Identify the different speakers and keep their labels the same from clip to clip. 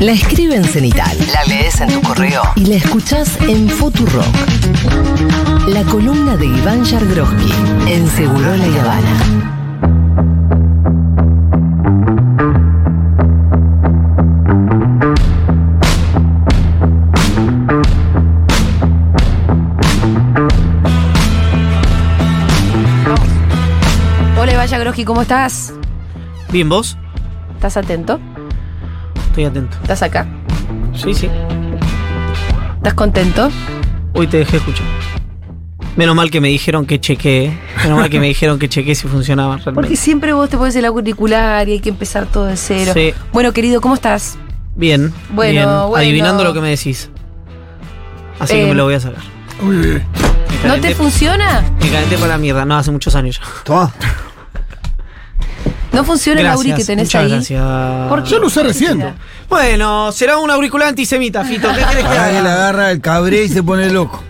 Speaker 1: La escribe en Cenital, la lees en tu correo y la escuchás en Futurock. La columna de Iván Yargroski en Seguro La Habana.
Speaker 2: Hola, Vaya Groski, ¿cómo estás?
Speaker 3: Bien, vos.
Speaker 2: ¿Estás atento?
Speaker 3: Estoy atento.
Speaker 2: ¿Estás acá?
Speaker 3: Sí, sí.
Speaker 2: ¿Estás contento?
Speaker 3: Hoy te dejé escuchar. Menos mal que me dijeron que chequee. Menos mal que me dijeron que chequee si funcionaba realmente.
Speaker 2: Porque siempre vos te pones el auricular y hay que empezar todo de cero.
Speaker 3: Sí.
Speaker 2: Bueno, querido, ¿cómo estás?
Speaker 3: Bien.
Speaker 2: Bueno,
Speaker 3: bien.
Speaker 2: bueno.
Speaker 3: Adivinando lo que me decís. Así que
Speaker 2: Eh,
Speaker 3: me lo voy a sacar.
Speaker 4: Uy,
Speaker 2: ¿No te funciona?
Speaker 3: Me calenté para la mierda. No, hace muchos años ya.
Speaker 4: toma.
Speaker 2: ¿No funciona el auri que tenés
Speaker 3: muchas
Speaker 2: ahí?
Speaker 3: gracias.
Speaker 2: ¿Por qué?
Speaker 4: Yo lo usé recién.
Speaker 3: Bueno, será un auricular antisemita, Fito. ¿Qué querés que
Speaker 5: Ahí le
Speaker 3: haga?
Speaker 5: agarra el cabré y se pone loco.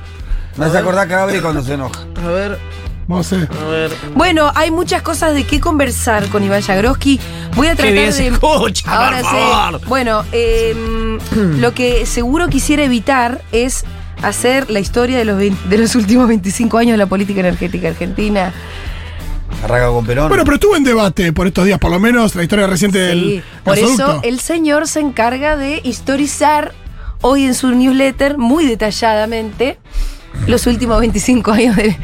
Speaker 5: Me hace acordar cabré cuando se enoja.
Speaker 3: A ver,
Speaker 4: Vamos a ver.
Speaker 3: a ver.
Speaker 2: Bueno, hay muchas cosas de qué conversar con Iván Jagroski. Voy a
Speaker 3: Qué
Speaker 2: tratar
Speaker 3: bien se
Speaker 2: de.
Speaker 3: escucha,
Speaker 2: Ahora
Speaker 3: por
Speaker 2: sí.
Speaker 3: favor.
Speaker 2: Bueno, eh, lo que seguro quisiera evitar es hacer la historia de los, 20 de los últimos 25 años de la política energética argentina.
Speaker 5: Arranca con Perón.
Speaker 4: Bueno, pero estuvo en debate por estos días, por lo menos la historia reciente
Speaker 2: Sí,
Speaker 4: del
Speaker 2: por eso el señor se encarga de historizar hoy en su newsletter muy detalladamente los últimos 25 años de...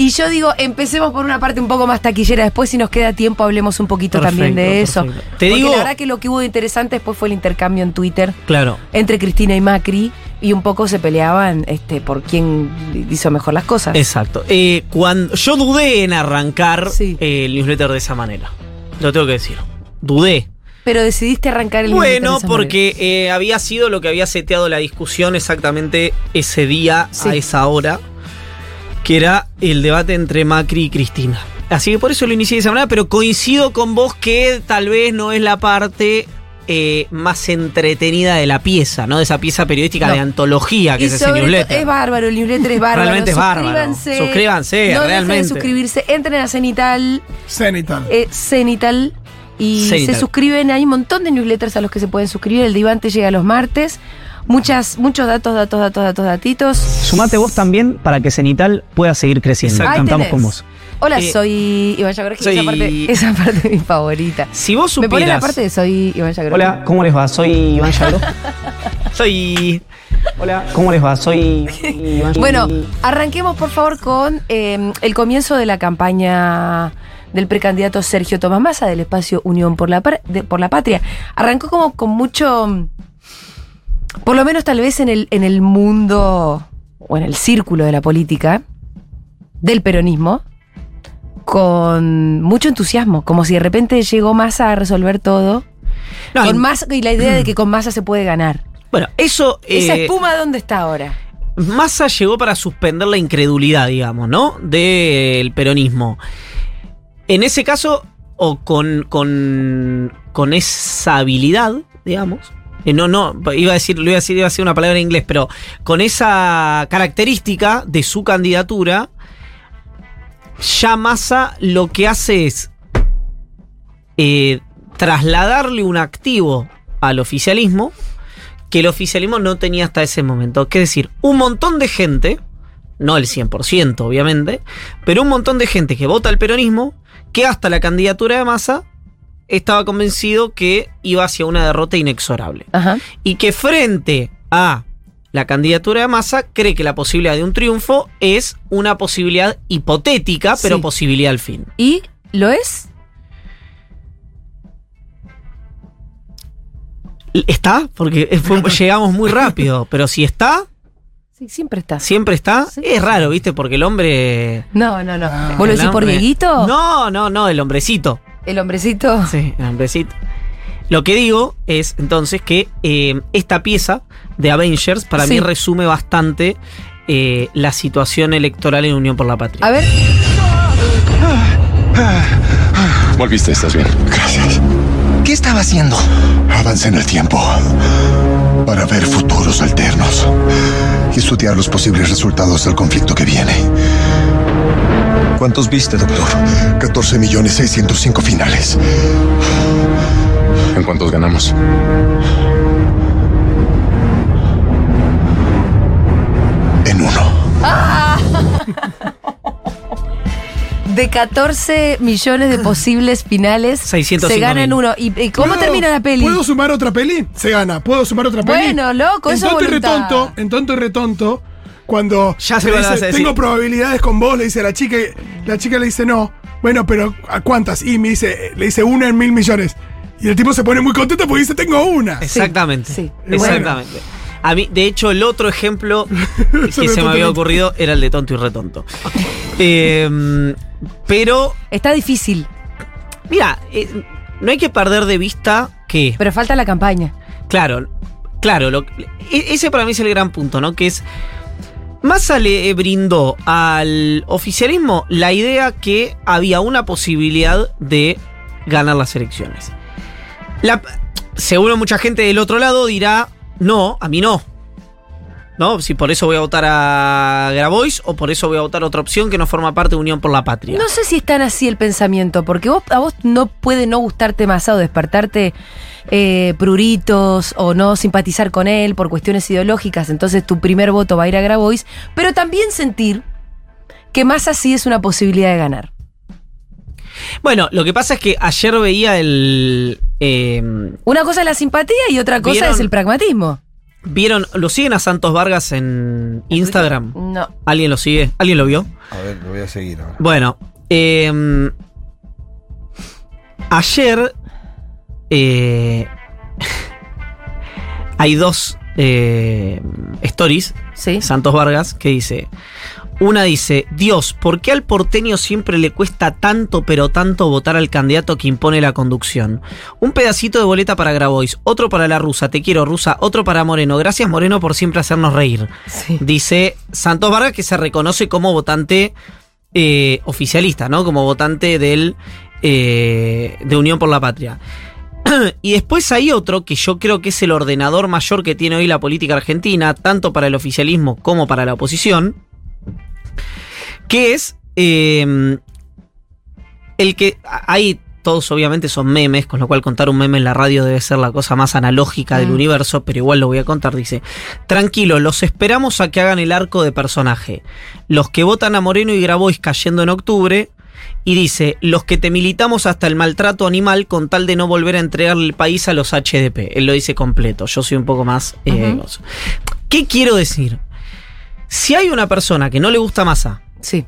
Speaker 2: Y yo digo, empecemos por una parte un poco más taquillera, después si nos queda tiempo hablemos un poquito también de eso.
Speaker 3: perfecto. Te
Speaker 2: Porque
Speaker 3: digo-
Speaker 2: la verdad que lo que hubo de interesante después fue el intercambio en Twitter
Speaker 3: Claro.
Speaker 2: entre Cristina y Macri y un poco se peleaban este, por quién hizo mejor las cosas.
Speaker 3: Exacto. Eh, cuando, yo dudé en arrancar
Speaker 2: Sí.
Speaker 3: eh, el newsletter de esa manera. Lo tengo que decir. Dudé.
Speaker 2: Pero decidiste arrancar el newsletter de
Speaker 3: Bueno, porque eh, había sido lo que había seteado la discusión exactamente ese día,
Speaker 2: Sí.
Speaker 3: a esa hora, que era el debate entre Macri y Cristina. Así que por eso lo inicié de esa manera, pero coincido con vos que tal vez no es la parte eh, más entretenida de la pieza, ¿no? De esa pieza periodística
Speaker 2: No.
Speaker 3: de antología que
Speaker 2: Y
Speaker 3: es ese newsletter.
Speaker 2: es bárbaro, el newsletter es bárbaro.
Speaker 3: Realmente es bárbaro.
Speaker 2: Suscríbanse.
Speaker 3: Suscríbanse,
Speaker 2: no
Speaker 3: realmente.
Speaker 2: dejen de suscribirse. Entren a Cenital,
Speaker 4: Cenital.
Speaker 2: eh, Cenital y
Speaker 3: Cenital.
Speaker 2: se suscriben. Hay un montón de newsletters a los que se pueden suscribir. El de Iván te llega los martes. Muchas, muchos datos, datos, datos, datos, datitos.
Speaker 6: Sumate vos también para que Cenital pueda seguir creciendo.
Speaker 3: Exacto.
Speaker 2: Ahí
Speaker 6: Cantamos
Speaker 2: tenés.
Speaker 6: con vos.
Speaker 2: Hola,
Speaker 3: Eh,
Speaker 2: soy Iván Yagroski.
Speaker 3: soy-
Speaker 2: Esa, parte, esa parte es mi favorita.
Speaker 3: Si vos
Speaker 2: Me pone la
Speaker 3: supieras...
Speaker 2: parte de soy Iván Yagroski.
Speaker 6: Hola, ¿cómo les va? Soy Iván Yagro.
Speaker 3: Soy...
Speaker 6: Hola, ¿cómo les va? Soy Iván
Speaker 2: Bueno, arranquemos por favor con eh, el comienzo de la campaña del precandidato Sergio Tomás Massa del espacio Unión por la, de- por la Patria. Arrancó como con mucho, por lo menos tal vez en el, en el mundo o en el círculo de la política, del peronismo, con mucho entusiasmo, como si de repente llegó Massa a resolver todo.
Speaker 3: No,
Speaker 2: con
Speaker 3: y-
Speaker 2: Massa, y la idea de que con Massa se puede ganar.
Speaker 3: Bueno, eso...
Speaker 2: Esa
Speaker 3: eh,
Speaker 2: espuma, ¿dónde está ahora?
Speaker 3: Massa llegó para suspender la incredulidad, digamos, ¿no? Del peronismo. En ese caso, o con, con, con esa habilidad, digamos. eh, no, no, iba a decir, lo iba a decir, iba a decir una palabra en inglés, pero con esa característica de su candidatura, ya Massa lo que hace es eh, trasladarle un activo al oficialismo que el oficialismo no tenía hasta ese momento. Es decir, un montón de gente, no el 100% obviamente, pero un montón de gente que vota al peronismo, que hasta la candidatura de Massa estaba convencido que iba hacia una derrota inexorable.
Speaker 2: Ajá.
Speaker 3: Y que frente a la candidatura de Massa cree que la posibilidad de un triunfo es una posibilidad hipotética, pero
Speaker 2: Sí.
Speaker 3: posibilidad al fin.
Speaker 2: ¿Y lo es?
Speaker 3: ¿Está? Porque fue- llegamos muy rápido, pero si está,
Speaker 2: Sí, siempre está.
Speaker 3: siempre está.
Speaker 2: Sí.
Speaker 3: Es raro, ¿viste? Porque el hombre...
Speaker 2: No, no, no.
Speaker 4: Ah.
Speaker 2: ¿Vos lo decís por Dieguito?
Speaker 3: No, no, no, el hombrecito.
Speaker 2: El hombrecito.
Speaker 3: Sí, el hombrecito. Lo que digo es entonces que eh, esta pieza de Avengers para
Speaker 2: Sí.
Speaker 3: mí resume bastante eh, la situación electoral en Unión por la Patria.
Speaker 2: A ver,
Speaker 7: Volviste, estás bien. Gracias.
Speaker 8: ¿Qué estaba haciendo?
Speaker 7: Avancé en el tiempo para ver futuros alternos y estudiar los posibles resultados del conflicto que viene.
Speaker 8: ¿Cuántos viste, doctor?
Speaker 7: 14 millones 605 finales.
Speaker 8: ¿En cuántos ganamos?
Speaker 2: De 14 millones de posibles finales,
Speaker 3: 605
Speaker 2: se gana en
Speaker 3: mil.
Speaker 2: uno. ¿Y, y cómo
Speaker 4: ¿Puedo-
Speaker 2: termina la peli?
Speaker 4: ¿Puedo sumar otra peli? Se gana. ¿Puedo sumar otra peli?
Speaker 2: Bueno, loco,
Speaker 4: en
Speaker 2: eso es
Speaker 4: tonto y
Speaker 2: voluntad.
Speaker 4: retonto, En tonto y retonto, cuando
Speaker 3: Ya sé
Speaker 4: le
Speaker 3: cuál vas
Speaker 4: dice,
Speaker 3: a decir.
Speaker 4: tengo probabilidades con vos, le dice a la chica, y la chica le dice no. Bueno, pero ¿a cuántas? Y me dice, le dice una en mil millones. Y el tipo se pone muy contento porque dice, tengo una.
Speaker 3: Exactamente.
Speaker 2: sí.
Speaker 3: Exactamente. A mí, de hecho, el otro ejemplo que se me había ocurrido era el de tonto y retonto. Eh, pero,
Speaker 2: Está difícil,
Speaker 3: mira, eh, no hay que perder de vista que,
Speaker 2: pero falta la campaña.
Speaker 3: claro, claro, lo- e- ese para mí es el gran punto, ¿no? Que es, Massa le brindó al oficialismo la idea que había una posibilidad de ganar las elecciones. La- seguro mucha gente del otro lado dirá, no, a mí no. ¿No? Si por eso voy a votar a Grabois o por eso voy a votar otra opción que no forma parte de Unión por la Patria.
Speaker 2: No sé si es tan así el pensamiento, porque vos, a vos no puede no gustarte más o despertarte eh, pruritos o no simpatizar con él por cuestiones ideológicas, entonces tu primer voto va a ir a Grabois, pero también sentir que más así es una posibilidad de ganar.
Speaker 3: Bueno, lo que pasa es que ayer veía el. Eh,
Speaker 2: Una cosa es la simpatía y otra cosa
Speaker 3: ¿Vieron?
Speaker 2: es el pragmatismo.
Speaker 3: ¿Vieron? ¿Lo siguen a Santos Vargas en Instagram?
Speaker 2: No.
Speaker 3: ¿Alguien lo sigue? ¿Alguien lo vio?
Speaker 5: A ver, lo voy a seguir ahora.
Speaker 3: Bueno, eh, ayer eh, hay dos eh, stories,
Speaker 2: Sí.
Speaker 3: Santos Vargas, que dice, una dice, Dios, ¿por qué al porteño siempre le cuesta tanto pero tanto votar al candidato que impone la conducción? Un pedacito de boleta para Grabois, otro para la rusa, te quiero rusa, otro para Moreno, gracias Moreno por siempre hacernos reír.
Speaker 2: Sí.
Speaker 3: Dice Santos Vargas que se reconoce como votante eh, oficialista, ¿no? Como votante del eh, de Unión por la Patria. y después hay otro que yo creo que es el ordenador mayor que tiene hoy la política argentina, tanto para el oficialismo como para la oposición, que es eh, el que ahí todos obviamente son memes, con lo cual contar un meme en la radio debe ser la cosa más analógica del
Speaker 2: Mm.
Speaker 3: universo, pero igual lo voy a contar. Dice, tranquilo, los esperamos a que hagan el arco de personaje. Los que votan a Moreno y Grabois cayendo en octubre. Y dice, los que te militamos hasta el maltrato animal con tal de no volver a entregarle el país a los HDP. Él lo dice completo, yo soy un poco más... eh. ¿Qué quiero decir? Si hay una persona que no le gusta Massa,
Speaker 2: Sí.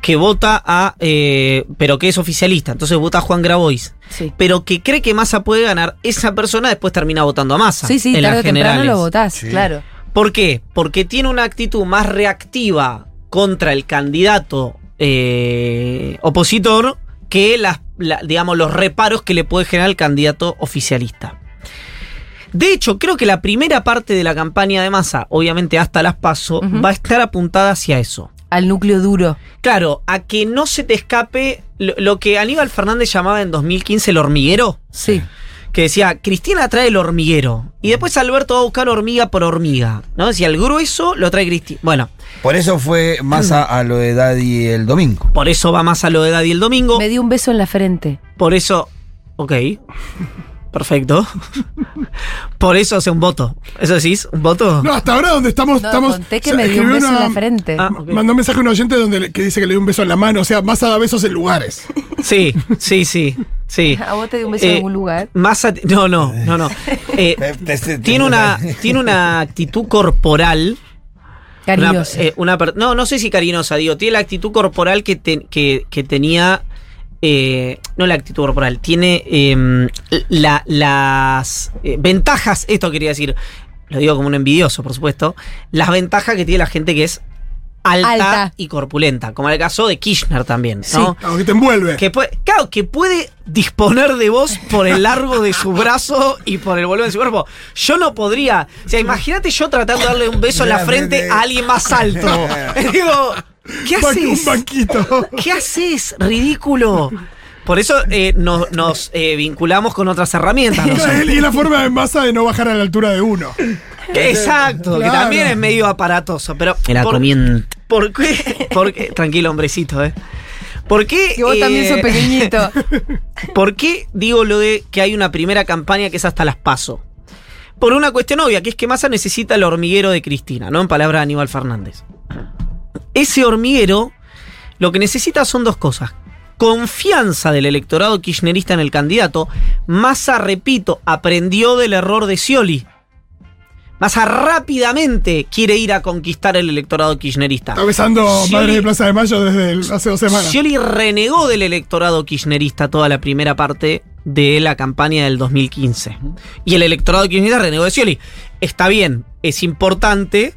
Speaker 3: que vota a... eh, pero que es oficialista, entonces vota a Juan Grabois,
Speaker 2: Sí.
Speaker 3: pero que cree que Massa puede ganar, esa persona después termina votando a Massa.
Speaker 2: Sí, sí,
Speaker 3: en
Speaker 2: tarde
Speaker 3: las generales.
Speaker 2: lo votás,
Speaker 5: Sí.
Speaker 2: claro.
Speaker 3: ¿Por qué? Porque tiene una actitud más reactiva contra el candidato eh, opositor que las, la- digamos, los reparos que le puede generar el candidato oficialista. De hecho, creo que la primera parte de la campaña de Massa, obviamente hasta las paso, va a estar apuntada hacia eso.
Speaker 2: Al núcleo duro.
Speaker 3: Claro, a que no se te escape lo, lo que Aníbal Fernández llamaba en 2015 el hormiguero
Speaker 2: Sí.
Speaker 3: que decía, Cristina trae el hormiguero. Y después Alberto va a buscar hormiga por hormiga. ¿No? Decía, el grueso lo trae Cristina. Bueno,
Speaker 5: Por eso fue más a, a lo de Daddy el domingo.
Speaker 3: por eso va más a lo de Daddy el domingo.
Speaker 2: Me dio un beso en la frente.
Speaker 3: Por eso. Ok. Perfecto. Por eso hace un voto. ¿Eso decís? ¿Un voto?
Speaker 4: No, hasta ahora donde estamos.
Speaker 2: No,
Speaker 4: estamos
Speaker 2: conté que
Speaker 4: o sea,
Speaker 2: me dio un beso en la frente.
Speaker 3: Ah.
Speaker 4: Mandó un mensaje a un oyente donde le- que dice que le dio un beso en la mano. O sea, más da besos en lugares.
Speaker 3: Sí, sí, sí. Sí.
Speaker 2: ¿A vos te dio un beso
Speaker 3: Eh,
Speaker 2: en algún lugar?
Speaker 3: Más a- no, no, no, no. Eh, tiene una tiene una actitud corporal Una-
Speaker 2: Cariñoso.
Speaker 3: eh, una no, no sé si cariñosa, digo, tiene la actitud corporal que, te- que, que tenía. Eh, no la actitud corporal, tiene em, la- las eh, ventajas, esto quería decir, lo digo como un envidioso, por supuesto, las ventajas que tiene la gente que es alta,
Speaker 2: Alta.
Speaker 3: y corpulenta, como en el caso de Kirchner también, ¿no?
Speaker 4: Claro, que te envuelve.
Speaker 3: Que puede, claro, que puede disponer de vos por el largo de su brazo y por el volumen de su cuerpo. Yo no podría. O sea, imagínate yo tratando de darle un beso en la frente a alguien más alto. Digo, ¿qué haces?
Speaker 4: Un banquito.
Speaker 3: ¿Qué haces? Ridículo. Por eso eh, nos, nos, eh, vinculamos con otras herramientas.
Speaker 4: y la forma de masa de no bajar a la altura de uno.
Speaker 3: Que- Exacto, que también es medio aparatoso. Pero
Speaker 6: Me la
Speaker 3: por-
Speaker 6: comien-
Speaker 3: ¿Por qué? por qué- Tranquilo, hombrecito, ¿eh? ¿Por qué?
Speaker 2: Y vos también
Speaker 3: eh,
Speaker 2: sos pequeñito.
Speaker 3: ¿Por qué digo lo de que hay una primera campaña que es hasta las paso? Por una cuestión obvia, que es que Massa necesita el hormiguero de Cristina, ¿no? En palabras de Aníbal Fernández. Ese hormiguero lo que necesita son dos cosas. Confianza del electorado kirchnerista en el candidato. Massa, repito, aprendió del error de Scioli. Massa rápidamente quiere ir a conquistar el electorado kirchnerista.
Speaker 4: Está besando
Speaker 3: Scioli-
Speaker 4: Madre de Plaza de Mayo desde el- hace dos semanas.
Speaker 3: Scioli renegó del electorado kirchnerista toda la primera parte de la campaña del 2015. Y el electorado kirchnerista renegó de Scioli. Está bien, es importante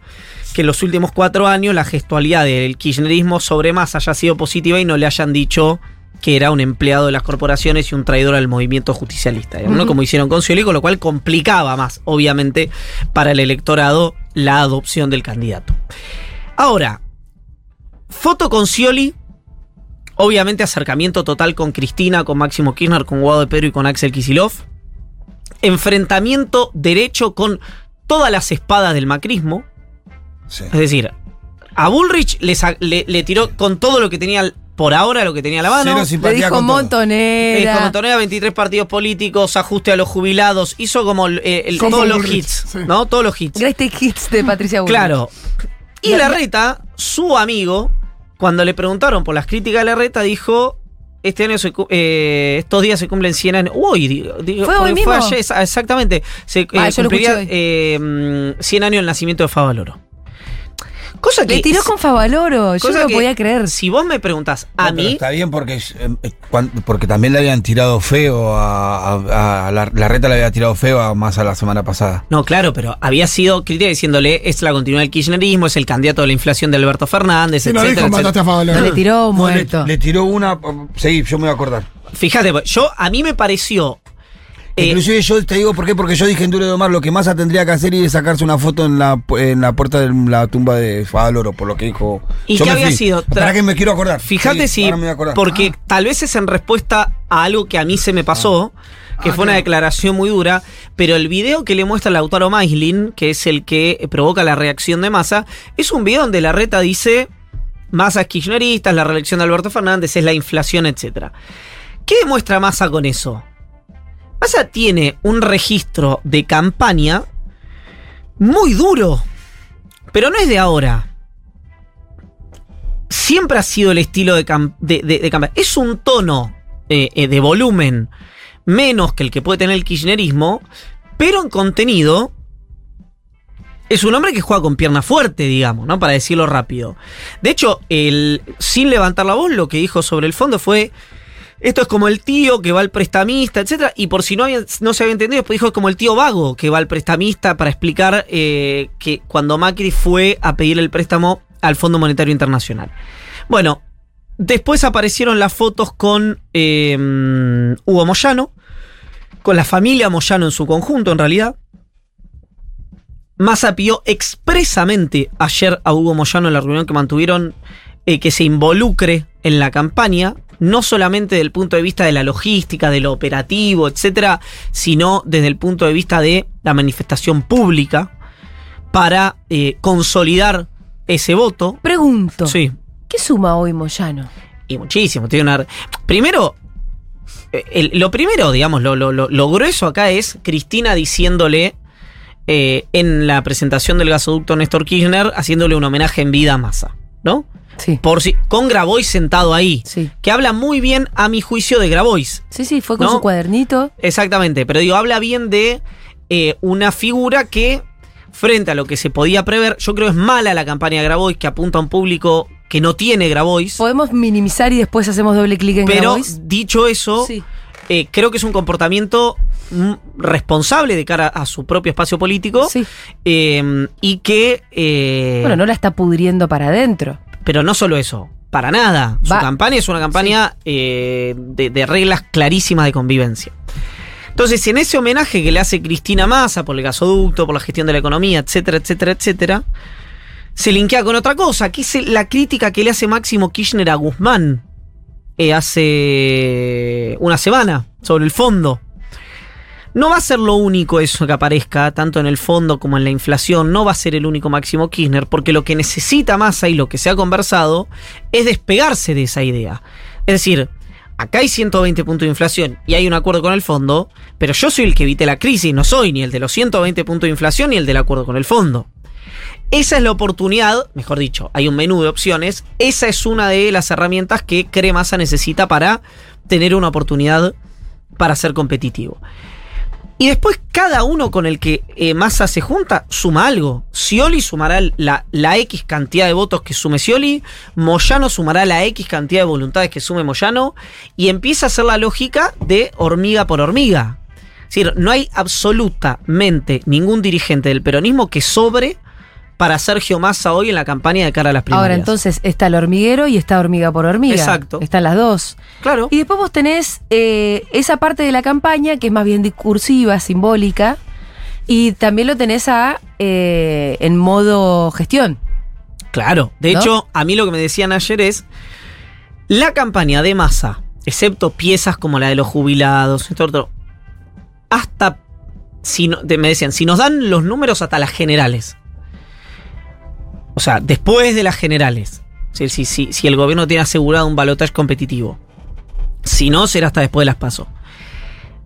Speaker 3: que en los últimos cuatro años la gestualidad del kirchnerismo sobre más haya sido positiva y no le hayan dicho que era un empleado de las corporaciones y un traidor al movimiento justicialista, ¿no? como hicieron con Scioli, con lo cual complicaba más, obviamente, para el electorado la adopción del candidato. Ahora, foto con Scioli, obviamente acercamiento total con Cristina, con Máximo Kirchner, con Guado de Pedro y con Axel Kisilov. Enfrentamiento derecho con todas las espadas del macrismo.
Speaker 5: Sí.
Speaker 3: Es decir, a Bullrich le, le- le tiró con todo lo que tenía por ahora, lo que tenía a la mano.
Speaker 2: Le
Speaker 5: simpatía
Speaker 2: dijo
Speaker 5: con todo.
Speaker 3: Eh,
Speaker 2: montonera.
Speaker 3: como tornea 23 partidos políticos, ajuste a los jubilados, hizo como el- eh, el- todos los
Speaker 4: Bullrich,
Speaker 3: hits,
Speaker 4: sí.
Speaker 3: ¿no? Todos los hits.
Speaker 2: Greatest Hits de Patricia Bullrich.
Speaker 3: Claro. Y
Speaker 2: Y-
Speaker 3: Larreta, su amigo, cuando le preguntaron por las críticas de Larreta, dijo. Este año, se eh, estos días se cumplen 100 años. Uy, digo, digo,
Speaker 2: ¿Fue hoy mismo?
Speaker 3: ayer, exactamente. Se
Speaker 2: Ah,
Speaker 3: eh,
Speaker 2: yo lo
Speaker 3: cumpliría eh, mm, 100 años del nacimiento de Favaloro. Cosa que.
Speaker 2: Le tiró con Favaloro. Yo
Speaker 3: cosa
Speaker 2: no lo podía creer.
Speaker 3: Si vos me preguntás a
Speaker 5: No, pero
Speaker 3: mí.
Speaker 5: Está bien porque, eh, porque también le habían tirado feo a, a- a la, la reta le había tirado feo a Massa la semana pasada.
Speaker 3: No, claro, pero había sido crítica diciéndole es la continuidad del kirchnerismo, es el candidato de la inflación de Alberto Fernández,
Speaker 4: Si no
Speaker 3: etcétera,
Speaker 4: dijo,
Speaker 3: etcétera.
Speaker 4: mataste a Favaloro.
Speaker 2: Le tiró
Speaker 5: No, le,
Speaker 2: muerto.
Speaker 5: le tiró una. Seguí, yo me voy a acordar.
Speaker 3: Fíjate, yo a mí me pareció. Eh,
Speaker 5: Inclusive yo te digo por qué, porque yo dije en Duro de Omar lo que Massa tendría que hacer y es sacarse una foto en la, en la puerta de la tumba de Favaloro, por lo que dijo.
Speaker 3: ¿Y
Speaker 5: Yo
Speaker 3: qué había
Speaker 5: fui.
Speaker 3: sido?
Speaker 5: ¿Para qué me quiero acordar?
Speaker 3: Fíjate
Speaker 5: Sí,
Speaker 3: si.
Speaker 5: acordar.
Speaker 3: Porque
Speaker 5: Ah.
Speaker 3: tal vez es en respuesta a algo que a mí se me pasó, que
Speaker 4: Ah,
Speaker 3: fue una declaración muy dura, pero el video que le muestra Lautaro Maislin, que es el que provoca la reacción de Massa, es un video donde la reta dice. Massa es kirchnerista, es la reelección de Alberto Fernández, es la inflación, etc. ¿Qué demuestra Massa con eso? Massa tiene un registro de campaña muy duro, pero no es de ahora siempre ha sido el estilo de, cam- de- de- de campaña. Es un tono eh, eh, de volumen menos que el que puede tener el kirchnerismo, pero en contenido es un hombre que juega con pierna fuerte, digamos, ¿no? Para decirlo rápido. De hecho, el, sin levantar la voz, lo que dijo sobre el fondo fue. Esto es como el tío que va al prestamista, etcétera. Y por si no, había- no se había entendido, después dijo es como el tío vago que va al prestamista para explicar eh, que cuando Macri fue a pedir el préstamo al Fondo Monetario Internacional. Bueno, después aparecieron las fotos con eh, Hugo Moyano, con la familia Moyano en su conjunto, en realidad. Massa pidió expresamente ayer a Hugo Moyano en la reunión que mantuvieron eh, que se involucre en la campaña, no solamente desde el punto de vista de la logística, de lo operativo, etcétera, sino desde el punto de vista de la manifestación pública para eh, consolidar ese voto.
Speaker 2: Pregunto.
Speaker 3: Sí,
Speaker 2: ¿Qué suma hoy Moyano?
Speaker 3: y muchísimo. Tiene una. Primero, eh, el- lo primero, digamos, lo, lo- lo- lo grueso acá es Cristina diciéndole eh, en la presentación del gasoducto Néstor Kirchner, haciéndole un homenaje en vida a Massa, ¿no?
Speaker 2: Sí.
Speaker 3: Por si, con Grabois sentado ahí.
Speaker 2: Sí.
Speaker 3: Que habla muy bien, a mi juicio, de Grabois.
Speaker 2: Sí, sí, fue con
Speaker 3: ¿No?
Speaker 2: su cuadernito.
Speaker 3: Exactamente, pero digo, habla bien de eh, una figura que, frente a lo que se podía prever, yo creo es mala la campaña de Grabois, que apunta a un público que no tiene Grabois.
Speaker 2: Podemos minimizar y después hacemos doble clic en
Speaker 3: Pero
Speaker 2: Grabois?
Speaker 3: dicho eso,
Speaker 2: Sí.
Speaker 3: eh, creo que es un comportamiento mm, responsable de cara a su propio espacio político
Speaker 2: Sí.
Speaker 3: eh, y que...
Speaker 2: Bueno, no la está pudriendo para adentro.
Speaker 3: Pero no solo eso, para nada. Su
Speaker 2: Va-
Speaker 3: campaña es una campaña eh, de, de reglas clarísimas de convivencia. Entonces, en ese homenaje que le hace Cristina Massa por el gasoducto, por la gestión de la economía, etcétera, etcétera, etcétera, se linkea con otra cosa, que es la crítica que le hace Máximo Kirchner a Guzmán eh, hace una semana sobre el fondo. No va a ser lo único eso que aparezca, tanto en el fondo como en la inflación, no va a ser el único Máximo Kirchner, porque lo que necesita Massa y lo que se ha conversado es despegarse de esa idea. Es decir, acá hay 120 puntos de inflación y hay un acuerdo con el fondo, pero yo soy el que evite la crisis, no soy ni el de los 120 puntos de inflación ni el del acuerdo con el fondo. Esa es la oportunidad, mejor dicho, hay un menú de opciones. Esa es una de las herramientas que Cremasa necesita para tener una oportunidad para ser competitivo. Y después cada uno con el que eh, Massa se junta suma algo. Scioli sumará la, la, X cantidad de votos que sume Scioli, Moyano sumará la X cantidad de voluntades que sume Moyano, y empieza a ser la lógica de hormiga por hormiga. Es decir, no hay absolutamente ningún dirigente del peronismo que sobre para Sergio Massa hoy en la campaña de cara a las primarias.
Speaker 2: Ahora, entonces está el hormiguero y está hormiga por hormiga.
Speaker 3: Exacto.
Speaker 2: Están las dos.
Speaker 3: Claro.
Speaker 2: Y después vos tenés eh, esa parte de la campaña que es más bien discursiva, simbólica, y también lo tenés a, eh, en modo gestión.
Speaker 3: Claro. De
Speaker 2: ¿No?
Speaker 3: hecho, a mí lo que me decían ayer es la campaña de Massa, excepto piezas como la de los jubilados, hasta si no- me decían, si nos dan los números hasta las generales. O sea, después de las generales. Si, si, si, si el gobierno tiene asegurado un balotaje competitivo. Si no, será hasta después de las pasos.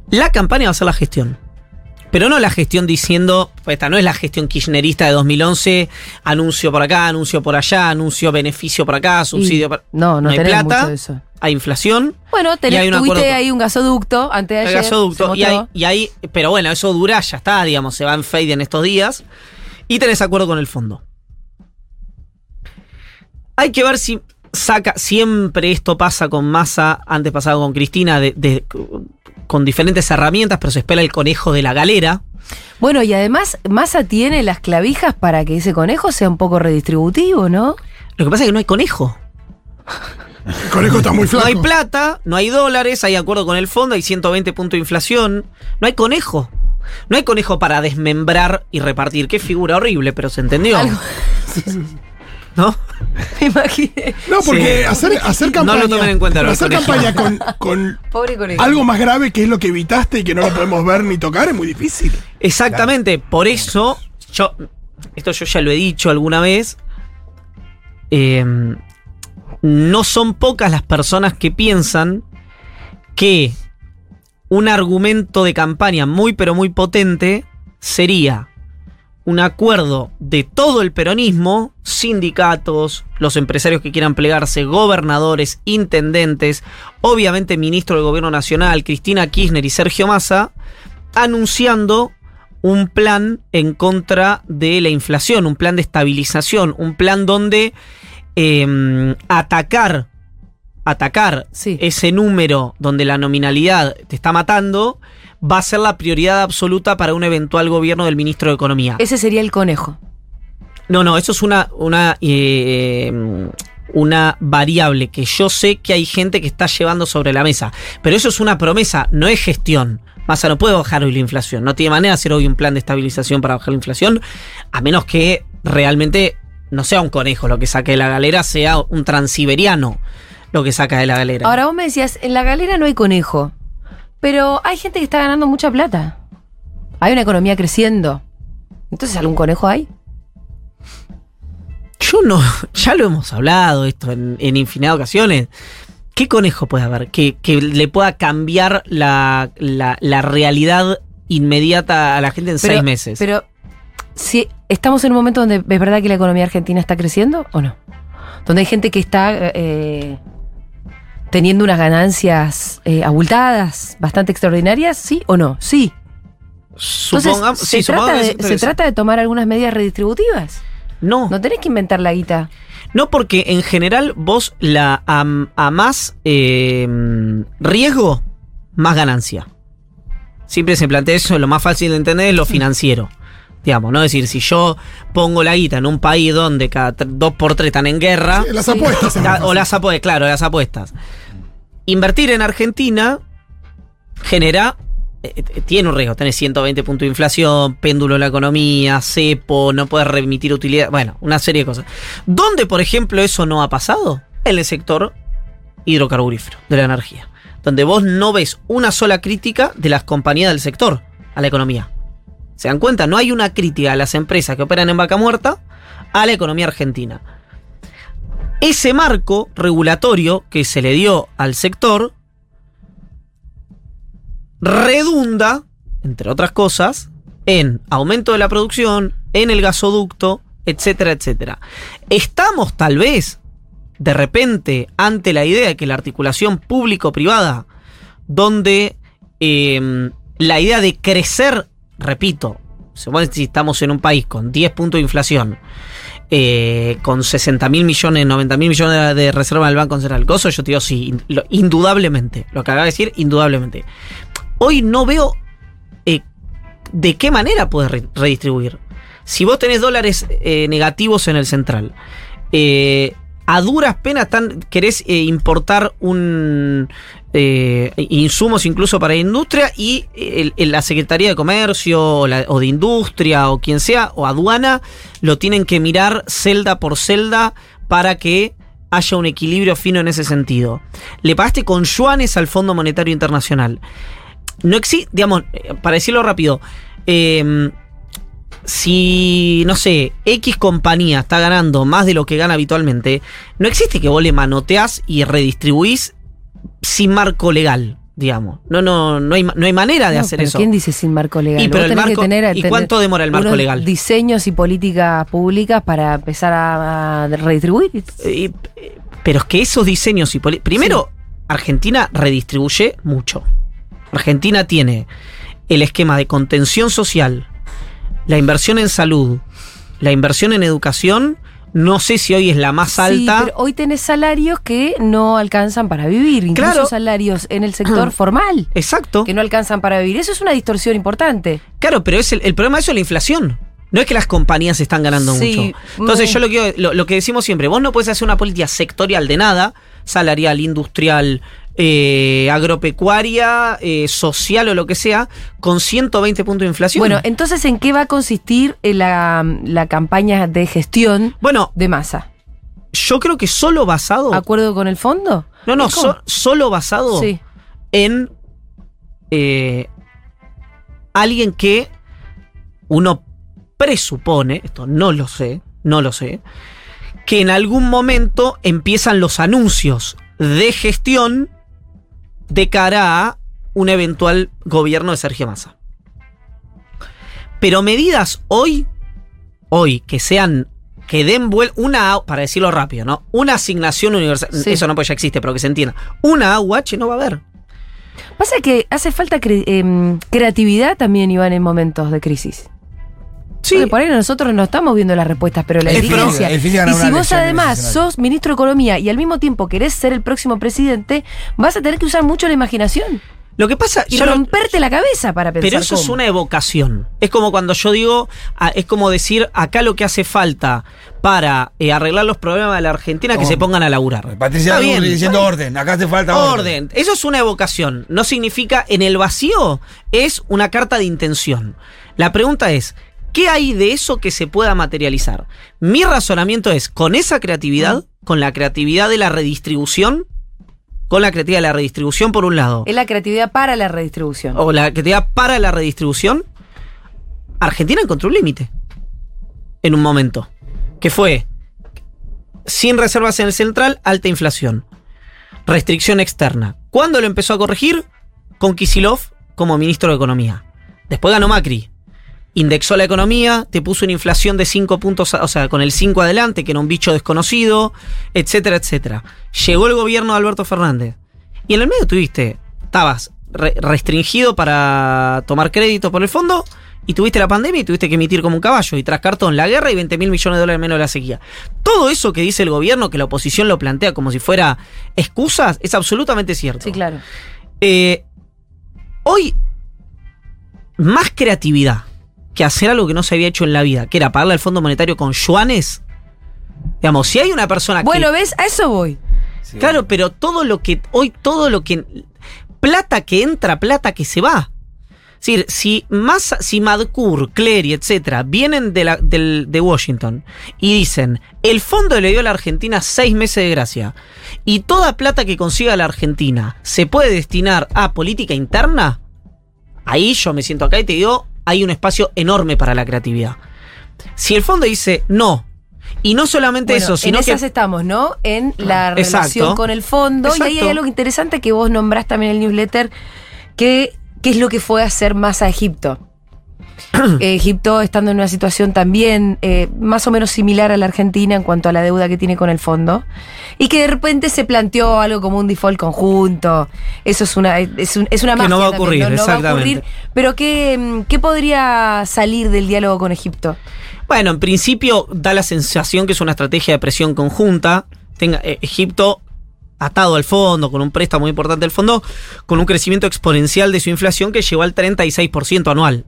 Speaker 3: La campaña va a ser la gestión. Pero no la gestión diciendo, pues esta no es la gestión kirchnerista de 2011, anuncio por acá, anuncio por allá, anuncio beneficio por acá, subsidio por...
Speaker 2: No, no,
Speaker 3: hay
Speaker 2: tenés
Speaker 3: plata,
Speaker 2: mucho de eso.
Speaker 3: hay inflación,
Speaker 2: Bueno,
Speaker 3: hay
Speaker 2: tenés,
Speaker 3: un
Speaker 2: tuviste
Speaker 3: acuerdo-
Speaker 2: ahí un gasoducto antes de
Speaker 3: el
Speaker 2: ayer.
Speaker 3: gasoducto, hay, y hay- pero bueno, eso dura, ya está, digamos, se va en fade en estos días. Y tenés acuerdo con el fondo. Hay que ver si saca, siempre esto pasa con Massa, antes pasaba con Cristina, de, de- con diferentes herramientas, pero se espera el conejo de la galera.
Speaker 2: Bueno, y además, Massa tiene las clavijas para que ese conejo sea un poco redistributivo, ¿no?
Speaker 3: Lo que pasa es que no hay conejo.
Speaker 4: El conejo está muy
Speaker 3: No
Speaker 4: flaco.
Speaker 3: hay plata, no hay dólares, hay acuerdo con el fondo, hay 120 puntos de inflación. No hay conejo. No hay conejo para desmembrar y repartir. Qué figura horrible, pero se entendió.
Speaker 2: Algo-
Speaker 3: ¿No?
Speaker 2: Me imaginé.
Speaker 4: No, porque
Speaker 3: Sí.
Speaker 4: hacer, hacer
Speaker 3: No
Speaker 4: campaña.
Speaker 3: lo tomen en cuenta,
Speaker 4: hacer campaña con, con
Speaker 2: Pobre
Speaker 4: algo más grave que es lo que evitaste y que no lo podemos ver ni tocar es muy difícil.
Speaker 3: Exactamente, por eso, yo, esto yo ya lo he dicho alguna vez, eh, no son pocas las personas que piensan que un argumento de campaña muy pero muy potente sería un acuerdo de todo el peronismo, sindicatos, los empresarios que quieran plegarse, gobernadores, intendentes, obviamente ministro del gobierno nacional, Cristina Kirchner y Sergio Massa, anunciando un plan en contra de la inflación, un plan de estabilización, un plan donde eh, atacar, atacar
Speaker 2: Sí.
Speaker 3: ese número donde la nominalidad te está matando, va a ser la prioridad absoluta para un eventual gobierno del ministro de Economía.
Speaker 2: Ese sería el conejo.
Speaker 3: No, no, eso es una, una, eh, una variable que yo sé que hay gente que está llevando sobre la mesa. Pero eso es una promesa, no es gestión. Massa no puede bajar hoy la inflación. No tiene manera de hacer hoy un plan de estabilización para bajar la inflación, a menos que realmente no sea un conejo lo que saque de la galera, sea un transiberiano lo que saca de la galera.
Speaker 2: Ahora vos me decías, en la galera no hay conejo. Pero hay gente que está ganando mucha plata. Hay una economía creciendo. Entonces, ¿algún conejo hay?
Speaker 3: Yo no, ya lo hemos hablado esto en, en infinidad de ocasiones. ¿Qué conejo puede haber que, que le pueda cambiar la, la- la realidad inmediata a la gente en
Speaker 2: Pero-
Speaker 3: seis meses?
Speaker 2: Pero, si estamos en un momento donde es verdad que la economía argentina está creciendo o no? Donde hay gente que está eh, teniendo unas ganancias eh, abultadas, bastante extraordinarias, ¿sí o no? Sí. Entonces,
Speaker 3: Supongamos-
Speaker 2: se,
Speaker 3: sí, supongamos
Speaker 2: trata
Speaker 3: que
Speaker 2: de,
Speaker 3: es
Speaker 2: se trata de tomar algunas medidas redistributivas.
Speaker 3: No,
Speaker 2: No tenés que inventar la guita.
Speaker 3: no porque en general vos la a, a más eh, riesgo, más ganancia. Siempre se plantea eso, lo más fácil de entender es lo financiero. Digamos, ¿no? Es decir, si yo pongo la guita en un país donde cada dos por tres están en guerra,
Speaker 4: Sí, las apuestas.
Speaker 3: La- o las apuestas, claro, las apuestas. Invertir en Argentina genera. eh, eh, tiene un riesgo, tenés 120 puntos de inflación, péndulo de la economía, cepo, no puedes remitir utilidad, bueno, una serie de cosas. ¿Dónde, por ejemplo, eso no ha pasado? En el sector hidrocarburífero, de la energía. Donde vos no ves una sola crítica de las compañías del sector a la economía. ¿Se dan cuenta? No hay una crítica a las empresas que operan en vaca muerta a la economía argentina. Ese marco regulatorio que se le dio al sector redunda, entre otras cosas, en aumento de la producción, en el gasoducto, etcétera, etcétera. Estamos tal vez, de repente, ante la idea de que la articulación público-privada, donde eh, la idea de crecer, repito, si estamos en un país con 10 puntos de inflación, eh, con 60 mil millones, 90 mil millones de, reserva del Banco Central, gozo, yo te digo sí, indudablemente, lo que acaba de decir, indudablemente. Hoy no veo eh, de qué manera puedes re- redistribuir. Si vos tenés dólares eh, negativos en el central, eh, a duras penas tan, querés eh, importar un eh, insumos incluso para industria y la Secretaría de Comercio o, de Industria o quien sea o aduana lo tienen que mirar celda por celda para que haya un equilibrio fino en ese sentido. Le pagaste con yuanes al Fondo Monetario Internacional. No existe, digamos, eh, para decirlo rápido, si, no sé, X compañía está ganando más de lo que gana habitualmente, no existe que vos le manoteás y redistribuís sin marco legal, digamos. No, no, no hay, no hay manera de
Speaker 2: No,
Speaker 3: hacer
Speaker 2: pero
Speaker 3: eso.
Speaker 2: ¿Quién dice sin marco legal?
Speaker 3: Y, pero el
Speaker 2: tenés que
Speaker 3: marco-
Speaker 2: tener-
Speaker 3: ¿y cuánto demora el marco
Speaker 2: unos
Speaker 3: legal?
Speaker 2: Diseños y políticas públicas para empezar a, a redistribuir.
Speaker 3: Eh, pero es que esos diseños y poli- Primero, Argentina redistribuye mucho. Argentina tiene el esquema de contención social, la inversión en salud, la inversión en educación. No sé si hoy es la más alta.
Speaker 2: Sí, pero hoy tenés salarios que no alcanzan para vivir, incluso
Speaker 3: Claro.
Speaker 2: salarios en el sector formal
Speaker 3: Exacto.
Speaker 2: que no alcanzan para vivir. Eso es una distorsión importante.
Speaker 3: Claro, pero es el, el problema de eso es la inflación. No es que las compañías están ganando
Speaker 2: Sí,
Speaker 3: mucho. Entonces,
Speaker 2: muy-
Speaker 3: yo lo que, lo, lo que decimos siempre, vos no puedes hacer una política sectorial de nada, salarial, industrial, eh, agropecuaria, eh, social o lo que sea, con 120 puntos de inflación.
Speaker 2: Bueno, entonces, ¿en qué va a consistir eh, la, la campaña de gestión
Speaker 3: bueno,
Speaker 2: de masa?
Speaker 3: yo creo que solo basado.
Speaker 2: ¿Acuerdo con el fondo?
Speaker 3: No, no, solo basado
Speaker 2: Sí.
Speaker 3: en eh, alguien que uno presupone, esto no lo sé, no lo sé, que en algún momento empiezan los anuncios de gestión de cara a un eventual gobierno de Sergio Massa. Pero medidas hoy, hoy, que sean, que den vuelta, una, para decirlo rápido, ¿no? Una asignación universal,
Speaker 2: Sí.
Speaker 3: eso no pues ya existe, pero que se entienda. Una AUH no va a haber.
Speaker 2: Pasa que hace falta cre- em, creatividad también, Iván, en momentos de crisis.
Speaker 3: Sí,
Speaker 2: Porque por ahí nosotros no estamos viendo las respuestas, pero la
Speaker 5: Es difícil ganar
Speaker 2: Y si vos
Speaker 5: elección
Speaker 2: además sos ministro de Economía y al mismo tiempo querés ser el próximo presidente, vas a tener que usar mucho la imaginación
Speaker 3: lo que pasa,
Speaker 2: y
Speaker 3: yo lo-
Speaker 2: romperte la cabeza para pensar
Speaker 3: Pero eso es una evocación. Es como cuando yo digo, ah, es como decir, acá lo que hace falta para eh, arreglar los problemas de la Argentina, que
Speaker 5: Oh.
Speaker 3: se pongan a laburar.
Speaker 5: Patricia
Speaker 3: bien,
Speaker 5: diciendo orden. Acá hace falta orden.
Speaker 3: Orden. Eso es una evocación. No significa en el vacío, es una carta de intención. La pregunta es, ¿qué hay de eso que se pueda materializar? Mi razonamiento es, con esa creatividad, con la creatividad de la redistribución, con la creatividad de la redistribución por un lado,
Speaker 2: Es la creatividad para la redistribución.
Speaker 3: o la creatividad para la redistribución, Argentina encontró un límite. En un momento. Que fue sin reservas en el central, alta inflación. Restricción externa. ¿Cuándo lo empezó a corregir? Con Kisilov como ministro de Economía. Después ganó Macri. Indexó la economía, te puso una inflación de 5 puntos, o sea, con el 5 adelante, que era un bicho desconocido, etcétera, etcétera. Llegó el gobierno de Alberto Fernández. Y en el medio tuviste, estabas re- restringido para tomar crédito por el fondo, y tuviste la pandemia y tuviste que emitir como un caballo, y tras cartón la guerra y 20 mil millones de dólares menos de la sequía. Todo eso que dice el gobierno, que la oposición lo plantea como si fuera excusas, es absolutamente cierto.
Speaker 2: Sí, claro.
Speaker 3: Eh, hoy, más creatividad que hacer algo que no se había hecho en la vida, que era pagarle al Fondo Monetario con yuanes. Digamos, si hay una persona que.
Speaker 2: Bueno, ¿ves? A eso voy.
Speaker 3: Claro, pero todo lo que. Hoy, todo lo que. Plata que entra, plata que se va. Es decir, si Massa, si Clery, etcétera, vienen de, la- del- de Washington y dicen, el fondo le dio a la Argentina seis meses de gracia y toda plata que consiga la Argentina se puede destinar a política interna, ahí yo me siento acá y te digo, hay un espacio enorme para la creatividad. Si el fondo dice no, y no solamente
Speaker 2: Bueno,
Speaker 3: eso, sino
Speaker 2: en
Speaker 3: que...
Speaker 2: esas estamos, ¿no? En la
Speaker 3: Exacto.
Speaker 2: relación con el fondo. Y ahí hay algo interesante que vos nombrás también en el newsletter, que, que es lo que fue a hacer más a Egipto. Egipto estando en una situación también eh, más o menos similar a la Argentina en cuanto a la deuda que tiene con el fondo, y que de repente se planteó algo como un default conjunto. Eso es una, es, un- es una
Speaker 3: Que no va a
Speaker 2: también,
Speaker 3: ocurrir,
Speaker 2: va a
Speaker 3: exactamente.
Speaker 2: ocurrir. pero ¿qué, ¿qué podría salir del diálogo con Egipto?
Speaker 3: Bueno, en principio da la sensación que es una estrategia de presión conjunta. Tenga, eh, Egipto atado al fondo, con un préstamo muy importante del fondo, con un crecimiento exponencial de su inflación que llegó al 36% anual.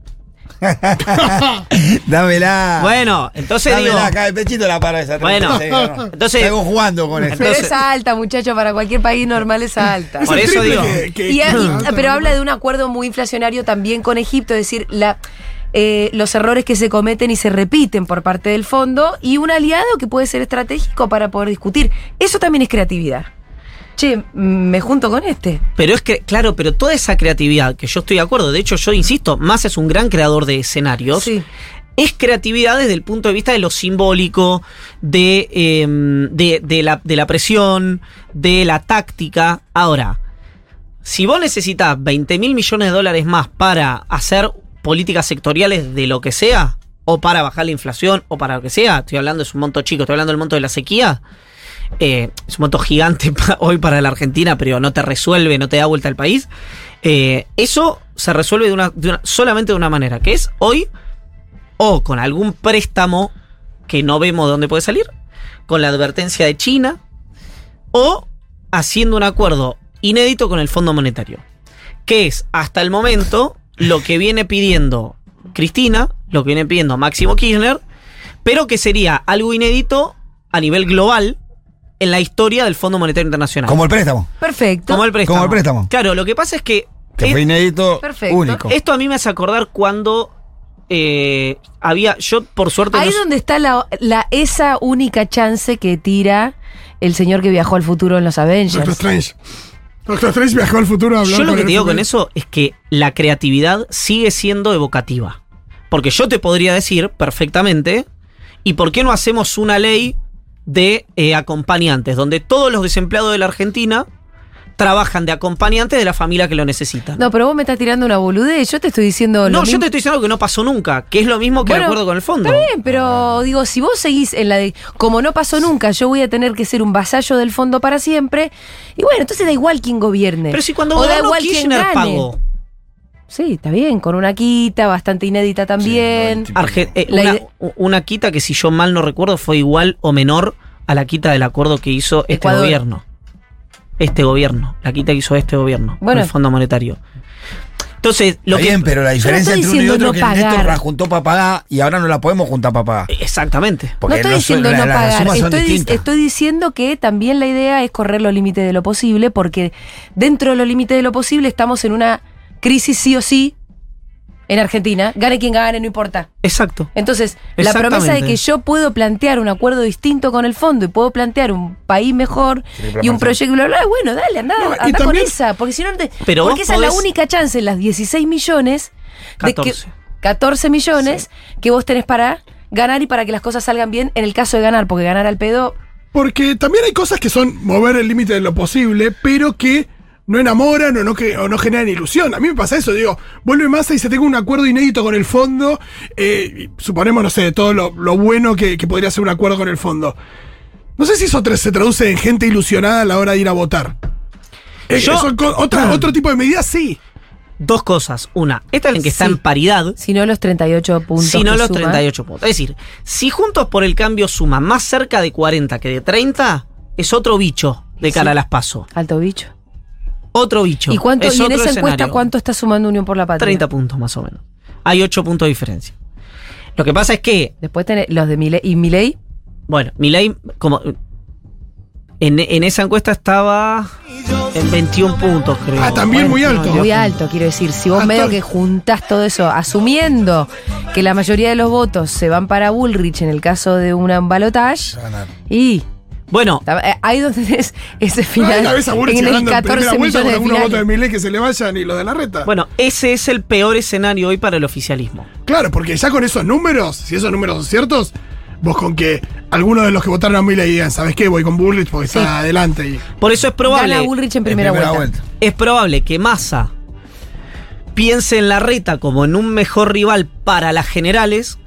Speaker 5: Dámela.
Speaker 3: Bueno, entonces
Speaker 5: Dámela,
Speaker 3: digo...
Speaker 5: acá el pechito la para esa.
Speaker 3: Bueno,
Speaker 5: 36, ¿no?
Speaker 3: entonces-
Speaker 5: Estamos jugando con eso.
Speaker 2: Pero es alta, muchacho, para cualquier país normal es alta.
Speaker 3: Por eso digo-
Speaker 4: que- que-
Speaker 2: Y-
Speaker 4: que-
Speaker 2: y-
Speaker 4: alta,
Speaker 2: pero
Speaker 4: ¿no?
Speaker 2: habla de un acuerdo muy inflacionario también con Egipto, es decir, la, eh, los errores que se cometen y se repiten por parte del fondo y un aliado que puede ser estratégico para poder discutir. Eso también es creatividad. Che, me junto con este.
Speaker 3: Pero es que, claro, pero toda esa creatividad, que yo estoy de acuerdo, de hecho yo insisto, más es un gran creador de escenarios,
Speaker 2: Sí.
Speaker 3: es creatividad desde el punto de vista de lo simbólico, de, eh, de, de la, de la presión, de la táctica. Ahora, si vos necesitas 20 mil millones de dólares más para hacer políticas sectoriales de lo que sea, o para bajar la inflación, o para lo que sea, estoy hablando, es un monto chico, estoy hablando del monto de la sequía, eh, es un monto gigante hoy para la Argentina, pero no te resuelve, no te da vuelta al país. Eh, eso se resuelve solamente de una manera, que es hoy o con algún préstamo que no vemos de dónde puede salir, con la advertencia de China, o haciendo un acuerdo inédito con el Fondo Monetario, que es hasta el momento lo que viene pidiendo Cristina, lo que viene pidiendo Máximo Kirchner, pero que sería algo inédito a nivel global en la historia del Fondo Monetario Internacional.
Speaker 5: Como el préstamo.
Speaker 2: Perfecto.
Speaker 3: Como el préstamo.
Speaker 5: Como el préstamo.
Speaker 3: Claro, lo que pasa es que
Speaker 5: Que
Speaker 3: es-
Speaker 5: fue inédito,
Speaker 2: Perfecto.
Speaker 5: único.
Speaker 3: esto a mí me hace acordar cuando eh, había, yo por suerte...
Speaker 2: Ahí
Speaker 3: no-
Speaker 2: donde está la, la- esa única chance que tira el señor que viajó al futuro en los
Speaker 4: Doctor
Speaker 2: Avengers.
Speaker 4: Strange. Doctor Strange viajó al futuro a hablar
Speaker 3: Yo lo que te digo con eso es que la creatividad sigue siendo evocativa. Porque yo te podría decir perfectamente, ¿y por qué no hacemos una ley de eh, acompañantes, donde todos los desempleados de la Argentina trabajan de acompañantes de la familia que lo necesita?
Speaker 2: No, pero vos me estás tirando una boludez. Yo te estoy diciendo. lo
Speaker 3: No, yo
Speaker 2: mismo-
Speaker 3: te estoy diciendo que no pasó nunca, que es lo mismo que el
Speaker 2: Bueno,
Speaker 3: acuerdo con el fondo.
Speaker 2: Está bien, pero digo, si vos seguís en la de. Como no pasó nunca, yo voy a tener que ser un vasallo del fondo para siempre. Y bueno, entonces da igual quién gobierne.
Speaker 3: Pero si cuando
Speaker 2: O da igual quién
Speaker 3: Kirchner
Speaker 2: gane.
Speaker 3: pagó.
Speaker 2: Sí, está bien, con una quita bastante inédita también.
Speaker 5: Sí,
Speaker 3: Arge- eh,
Speaker 2: La
Speaker 3: una, quita que si yo mal no recuerdo fue igual o menor a la quita del acuerdo que hizo este
Speaker 2: Ecuador.
Speaker 3: gobierno. Este gobierno, la quita que hizo este gobierno,
Speaker 2: Bueno.
Speaker 3: el Fondo Monetario. Entonces, lo
Speaker 5: Está
Speaker 3: que
Speaker 5: bien, pero la diferencia
Speaker 2: estoy
Speaker 5: entre uno y
Speaker 2: diciendo
Speaker 5: otro es que Néstor
Speaker 2: pagar.
Speaker 5: la juntó para pagar y ahora no la podemos juntar para pagar.
Speaker 3: exactamente.
Speaker 5: Porque
Speaker 2: no estoy diciendo
Speaker 5: la-
Speaker 2: no pagar, estoy,
Speaker 5: distintas.
Speaker 2: estoy diciendo que también la idea es correr los límites de lo posible, porque dentro de los límites de lo posible estamos en una crisis sí o sí en Argentina. Gane quien gane, no importa.
Speaker 3: Exacto.
Speaker 2: Entonces, la promesa de que yo puedo plantear un acuerdo distinto con el fondo y puedo plantear un país mejor y un proyecto, bla, bla, bueno, dale, anda,
Speaker 4: No,
Speaker 2: anda con
Speaker 4: también-
Speaker 2: esa, porque si no, no te-
Speaker 3: Pero
Speaker 2: porque esa es la única chance en las 16 millones de que
Speaker 3: 14.
Speaker 2: 14 millones que vos tenés para ganar y para que las cosas salgan bien en el caso de ganar, porque ganar al pedo
Speaker 4: Porque también hay cosas que son mover el límite de lo posible, pero que no enamoran o no, que, o no generan ilusión. A mí me pasa eso, digo, vuelve Massa y se tenga un acuerdo inédito con el fondo, eh, y suponemos, no sé, todo lo, lo bueno que, que podría ser un acuerdo con el fondo. No sé si eso se traduce en gente ilusionada a la hora de ir a votar. Eh,
Speaker 3: Yo-
Speaker 4: eso otra- otro tipo de medidas, sí.
Speaker 3: Dos cosas. Una, esta es la que está
Speaker 2: Sí.
Speaker 3: en paridad,
Speaker 2: si no los 38 puntos.
Speaker 3: si no los
Speaker 2: suman.
Speaker 3: 38 puntos. Es decir, si Juntos por el Cambio suma más cerca de 40 que de 30, es otro bicho de cara
Speaker 2: Sí.
Speaker 3: a las PASO.
Speaker 2: Alto bicho.
Speaker 3: Otro bicho.
Speaker 2: ¿Y cuánto
Speaker 3: Es
Speaker 2: y en esa encuesta cuánto está sumando Unión por la Patria?
Speaker 3: 30 puntos más o menos. Hay 8 puntos de diferencia. Lo que pasa es que,
Speaker 2: Después tenés los de Milei y Milei
Speaker 3: bueno, Milei, como. En, en esa encuesta estaba en 21 puntos, creo.
Speaker 4: Ah, también muy alto.
Speaker 2: muy alto, quiero decir, si vos
Speaker 4: Ah,
Speaker 2: medio que juntás todo eso, asumiendo que la mayoría de los votos se van para Bullrich en el caso de un balotage,
Speaker 5: Ganar.
Speaker 2: y
Speaker 3: Bueno,
Speaker 2: eh, ahí donde tenés ese
Speaker 4: Ay,
Speaker 2: final
Speaker 4: la ves a Bullrich
Speaker 2: en
Speaker 4: en
Speaker 2: 14
Speaker 4: primera vuelta con algunos votos de. Milei que se le vayan y los de la reta.
Speaker 3: bueno, ese es el peor escenario hoy para el oficialismo.
Speaker 4: Claro, porque ya con esos números, si esos números son ciertos, vos con que algunos de los que votaron a Milei digan, ¿sabes qué? Voy con Bullrich porque
Speaker 2: Sí.
Speaker 4: está adelante. Y...
Speaker 3: Por eso es probable.
Speaker 2: Gana Bullrich en
Speaker 5: En
Speaker 2: primera, vuelta.
Speaker 3: es probable que Massa piense en la reta como en un mejor rival para las generales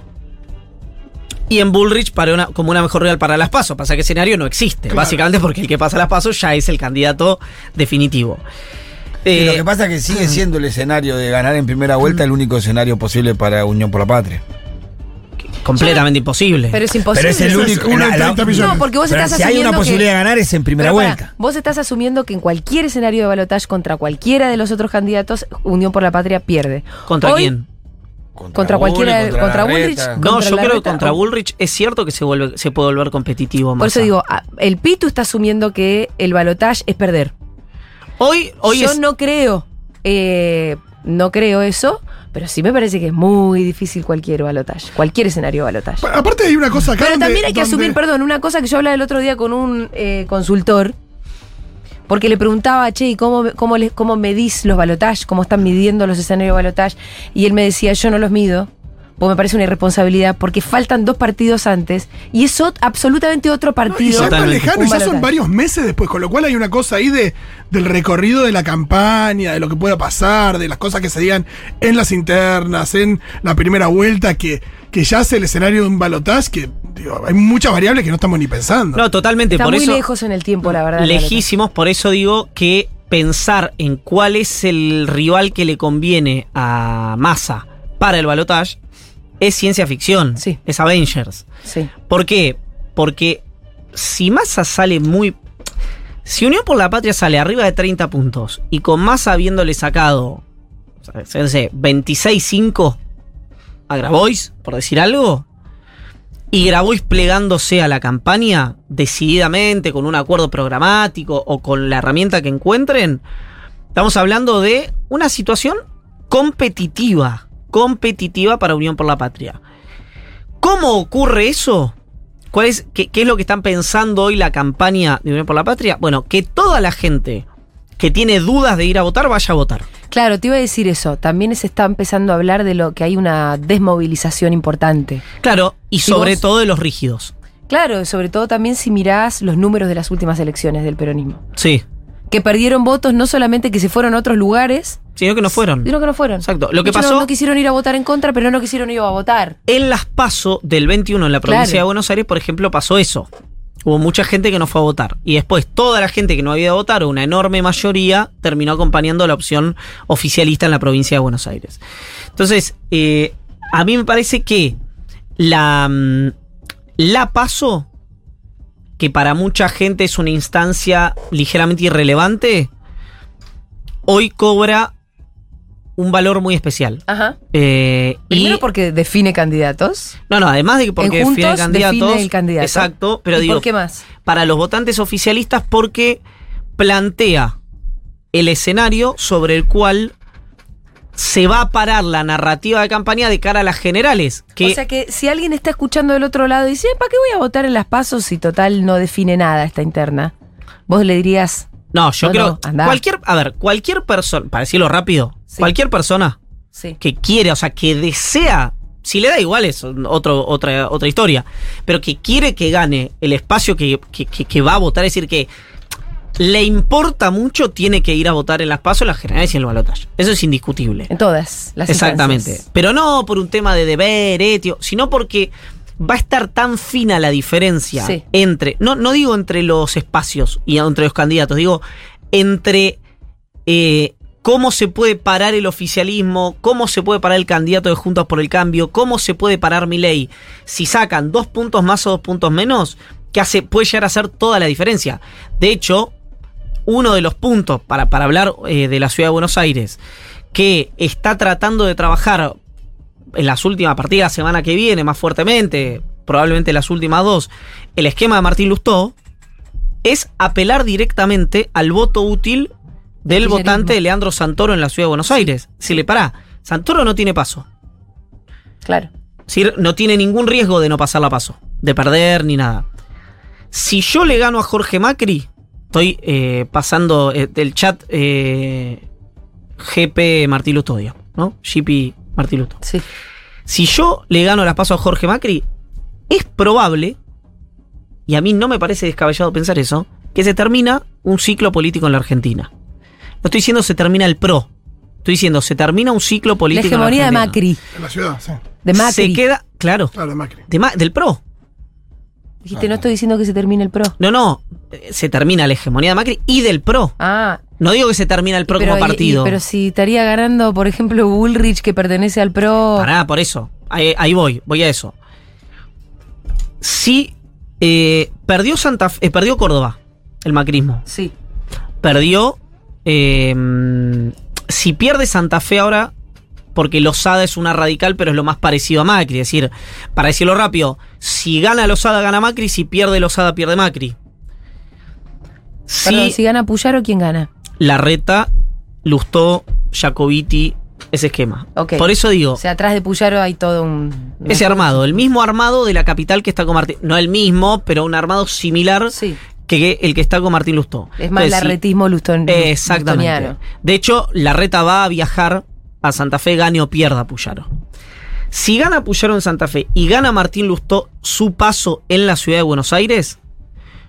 Speaker 3: y en Bullrich para una, como una mejor rival para las pasos. Pasa que escenario no existe,
Speaker 4: Claro.
Speaker 3: básicamente porque el que pasa las pasos ya es el candidato definitivo.
Speaker 5: Y
Speaker 3: Eh,
Speaker 5: lo que pasa es que sigue siendo el escenario de ganar en primera vuelta el único escenario posible para Unión por la Patria.
Speaker 3: completamente imposible.
Speaker 2: Pero es imposible.
Speaker 5: Pero es el
Speaker 4: es
Speaker 5: único.
Speaker 4: uno en
Speaker 5: la- la-
Speaker 4: 30 millones.
Speaker 2: No, porque vos
Speaker 5: pero
Speaker 2: estás
Speaker 5: si hay una
Speaker 2: que-
Speaker 5: posibilidad de ganar es en primera vuelta.
Speaker 2: vos estás asumiendo que en cualquier escenario de balotaje contra cualquiera de los otros candidatos, Unión por la Patria pierde.
Speaker 3: ¿Contra
Speaker 2: Hoy,
Speaker 3: quién?
Speaker 2: Contra cualquiera-
Speaker 5: Bullrich,
Speaker 2: contra
Speaker 5: Larreta.
Speaker 2: Bullrich.
Speaker 3: No,
Speaker 2: ¿Contra
Speaker 3: yo creo que contra Bullrich es cierto que se, vuelve, se puede volver competitivo.
Speaker 2: Por eso
Speaker 3: Massa.
Speaker 2: digo, el Pitu está asumiendo que el balotaje es perder.
Speaker 3: hoy, hoy
Speaker 2: Yo
Speaker 3: es,
Speaker 2: no creo, eh, no creo eso, pero sí me parece que es muy difícil cualquier balotaje, cualquier escenario de balotaje.
Speaker 4: Pa- Aparte hay una cosa acá
Speaker 2: Pero
Speaker 4: donde-
Speaker 2: también hay que
Speaker 4: donde-
Speaker 2: asumir, perdón, una cosa que yo hablaba el otro día con un eh, consultor, porque le preguntaba, che, ¿y cómo, cómo, les- cómo medís los balotajes? ¿Cómo están midiendo los escenarios de balotaje? Y él me decía, yo no los mido, porque me parece una irresponsabilidad, porque faltan dos partidos antes, y es absolutamente otro
Speaker 4: No, y
Speaker 2: partido.
Speaker 4: ya lejano, y ya son varios meses después, con lo cual hay una cosa ahí de, del recorrido de la campaña, de lo que pueda pasar, de las cosas que se digan en las internas, en la primera vuelta, que, que ya hace el escenario de un balotaje, que digo, hay muchas variables que no estamos ni pensando.
Speaker 3: No, totalmente.
Speaker 2: Está
Speaker 3: por
Speaker 2: muy
Speaker 3: eso,
Speaker 2: lejos en el tiempo, la verdad. balotaje.
Speaker 3: lejísimos, por eso digo que pensar en cuál es el rival que le conviene a Massa para el balotage es ciencia ficción.
Speaker 2: Sí.
Speaker 3: Es Avengers.
Speaker 2: Sí.
Speaker 3: ¿Por qué? Porque si Massa sale muy. Si Unión por la Patria sale arriba de 30 puntos y con Massa habiéndole sacado, o sea, no sé, 26-5 a Grabois, por decir algo, y Grabois plegándose a la campaña decididamente con un acuerdo programático o con la herramienta que encuentren, estamos hablando de una situación competitiva, competitiva para Unión por la Patria. ¿Cómo ocurre eso? ¿Cuál es, qué, qué es lo que están pensando hoy la campaña de Unión por la Patria? Bueno, que toda la gente que tiene dudas de ir a votar vaya a votar.
Speaker 2: Claro, te iba a decir eso. También se está empezando a hablar de lo que hay una desmovilización importante.
Speaker 3: Claro, y sobre
Speaker 2: vos-
Speaker 3: todo de los rígidos.
Speaker 2: Claro, sobre todo también si mirás los números de las últimas elecciones del peronismo.
Speaker 3: Sí,
Speaker 2: Que perdieron votos no solamente que se fueron a otros lugares,
Speaker 3: sino que no fueron.
Speaker 2: sino que no fueron.
Speaker 3: Exacto. Lo que pasó
Speaker 2: No, no quisieron ir a votar en contra, pero no quisieron ir a votar.
Speaker 3: en las PASO del 21 en la provincia
Speaker 2: Claro.
Speaker 3: de Buenos Aires, por ejemplo, pasó eso. Hubo mucha gente que no fue a votar. Y después toda la gente que no había ido a votar, una enorme mayoría, terminó acompañando la opción oficialista en la provincia de Buenos Aires. Entonces, eh, a mí me parece que la, mm, la PASO, que para mucha gente es una instancia ligeramente irrelevante, hoy cobra un valor muy especial.
Speaker 2: Ajá.
Speaker 3: Eh,
Speaker 2: Primero
Speaker 3: y-
Speaker 2: porque define candidatos.
Speaker 3: no, no, además de que porque define candidatos.
Speaker 2: define el candidato.
Speaker 3: Exacto, pero
Speaker 2: ¿Y
Speaker 3: digo,
Speaker 2: ¿Por qué más?
Speaker 3: para los votantes oficialistas porque plantea el escenario sobre el cual se va a parar la narrativa de campaña de cara a las generales. Que
Speaker 2: O sea que si alguien está escuchando del otro lado y dice, ¿para qué voy a votar en las pasos si total no define nada esta interna? Vos le dirías,
Speaker 3: no, yo
Speaker 2: No,
Speaker 3: creo
Speaker 2: no,
Speaker 3: cualquier, a ver, cualquier persona, para decirlo rápido,
Speaker 2: Sí.
Speaker 3: cualquier persona
Speaker 2: sí.
Speaker 3: que quiere, o sea, que desea, si le da igual es otro, otra, otra historia, pero que quiere que gane el espacio que, que- que- que va a votar, es decir, que le importa mucho, tiene que ir a votar en las pasos, en las generales y en el balotaje. Eso es indiscutible.
Speaker 2: En todas las
Speaker 3: Exactamente.
Speaker 2: instancias.
Speaker 3: Pero no por un tema de deber, etio, sino porque va a estar tan fina la diferencia
Speaker 2: Sí.
Speaker 3: entre, no, no digo entre los espacios y entre los candidatos, digo entre eh, cómo se puede parar el oficialismo, cómo se puede parar el candidato de Juntos por el Cambio, cómo se puede parar mi ley. Si sacan dos puntos más o dos puntos menos, que hace, puede llegar a hacer toda la diferencia. De hecho, uno de los puntos para, para hablar eh, de la ciudad de Buenos Aires, que está tratando de trabajar en las últimas partidas, la semana que viene, más fuertemente, probablemente las últimas dos, el esquema de Martín Lustó, es apelar directamente al voto útil del votante de Leandro Santoro en la ciudad de Buenos Aires. Si le pará, Santoro no tiene paso.
Speaker 2: Claro.
Speaker 3: Es decir, no tiene ningún riesgo de no pasar la paso, de perder ni nada. Si yo le gano a Jorge Macri, estoy eh, pasando eh, del chat eh, GP Martí Lusto, digamos, ¿no? GP Martí Lusto.
Speaker 2: Sí.
Speaker 3: Si yo le gano las pasos a Jorge Macri, es probable, y a mí no me parece descabellado pensar eso, que se termina un ciclo político en la Argentina. No estoy diciendo se termina el PRO, Estoy diciendo, se termina un ciclo
Speaker 2: La
Speaker 3: político. en
Speaker 2: hegemonía de. Macri.
Speaker 4: En la ciudad, sí.
Speaker 2: De Macri.
Speaker 3: Se queda, claro,
Speaker 4: Claro, de Macri.
Speaker 3: de Ma- del PRO.
Speaker 2: Dijiste, no estoy diciendo que se termine el pro.
Speaker 3: No, no, eh, se termina la hegemonía de Macri y del PRO.
Speaker 2: Ah,
Speaker 3: No digo que se termina el PRO
Speaker 2: pero,
Speaker 3: como
Speaker 2: y- y-
Speaker 3: partido.
Speaker 2: pero si estaría ganando, por ejemplo, Bullrich, que pertenece al pro.
Speaker 3: Pará, por eso. Ahí, ahí voy, voy a eso. Si eh, perdió Santa Fe- eh, perdió Córdoba, el macrismo.
Speaker 2: Sí.
Speaker 3: Perdió. Eh, si pierde Santa Fe ahora, porque Lozada es una radical, pero es lo más parecido a Macri. Es decir, para decirlo rápido, si gana Lozada, gana Macri, si pierde Lozada, pierde Macri. Si
Speaker 2: Perdón, si gana Puyaro, ¿quién gana?
Speaker 3: Larreta, Lustó, Jacobiti, ese esquema.
Speaker 2: Ok.
Speaker 3: Por eso digo,
Speaker 2: O sea, atrás de Puyaro hay todo un.
Speaker 3: ese armado, el mismo armado de la capital que está con Martín. No el mismo, pero un armado similar
Speaker 2: Sí.
Speaker 3: Que el que está con Martín Lustó.
Speaker 2: Es más
Speaker 3: Entonces,
Speaker 2: larretismo luston,
Speaker 3: Exactamente.
Speaker 2: lustoniano.
Speaker 3: De hecho, Larreta va a viajar a Santa Fe, gane o pierda Puyaro. Si gana Puyaro en Santa Fe y gana Martín Lustó su paso en la ciudad de Buenos Aires,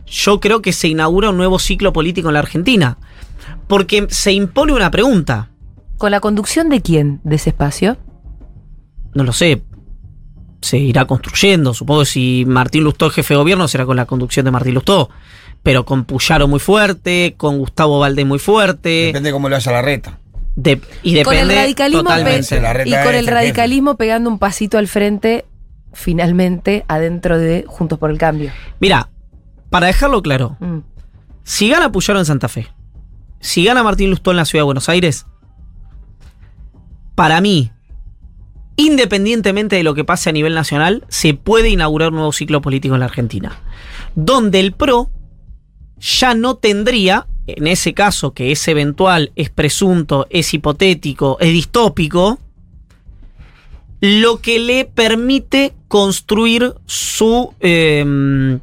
Speaker 3: yo creo que se inaugura un nuevo ciclo político en la Argentina. Porque se impone una pregunta.
Speaker 2: ¿Con la conducción de quién de ese espacio?
Speaker 3: No lo sé. Se irá construyendo. Supongo que si Martín Lustó es jefe de gobierno será con la conducción de Martín Lustó. Pero con Puyaro muy fuerte, con Gustavo Valdés muy fuerte.
Speaker 5: Depende cómo le vaya la reta.
Speaker 3: de- y depende
Speaker 2: con el radicalismo
Speaker 3: totalmente.
Speaker 2: pe-
Speaker 5: La reta
Speaker 2: y con el radicalismo pegando un pasito al frente, finalmente adentro de Juntos por el Cambio.
Speaker 3: Mira, para dejarlo claro,
Speaker 2: Mm.
Speaker 3: si gana Puyaro en Santa Fe, si gana Martín Lustó en la ciudad de Buenos Aires, para mí, independientemente de lo que pase a nivel nacional, se puede inaugurar un nuevo ciclo político en la Argentina. Donde el PRO ya no tendría, en ese caso que es eventual, es presunto, es hipotético, es distópico, lo que le permite construir su, eh,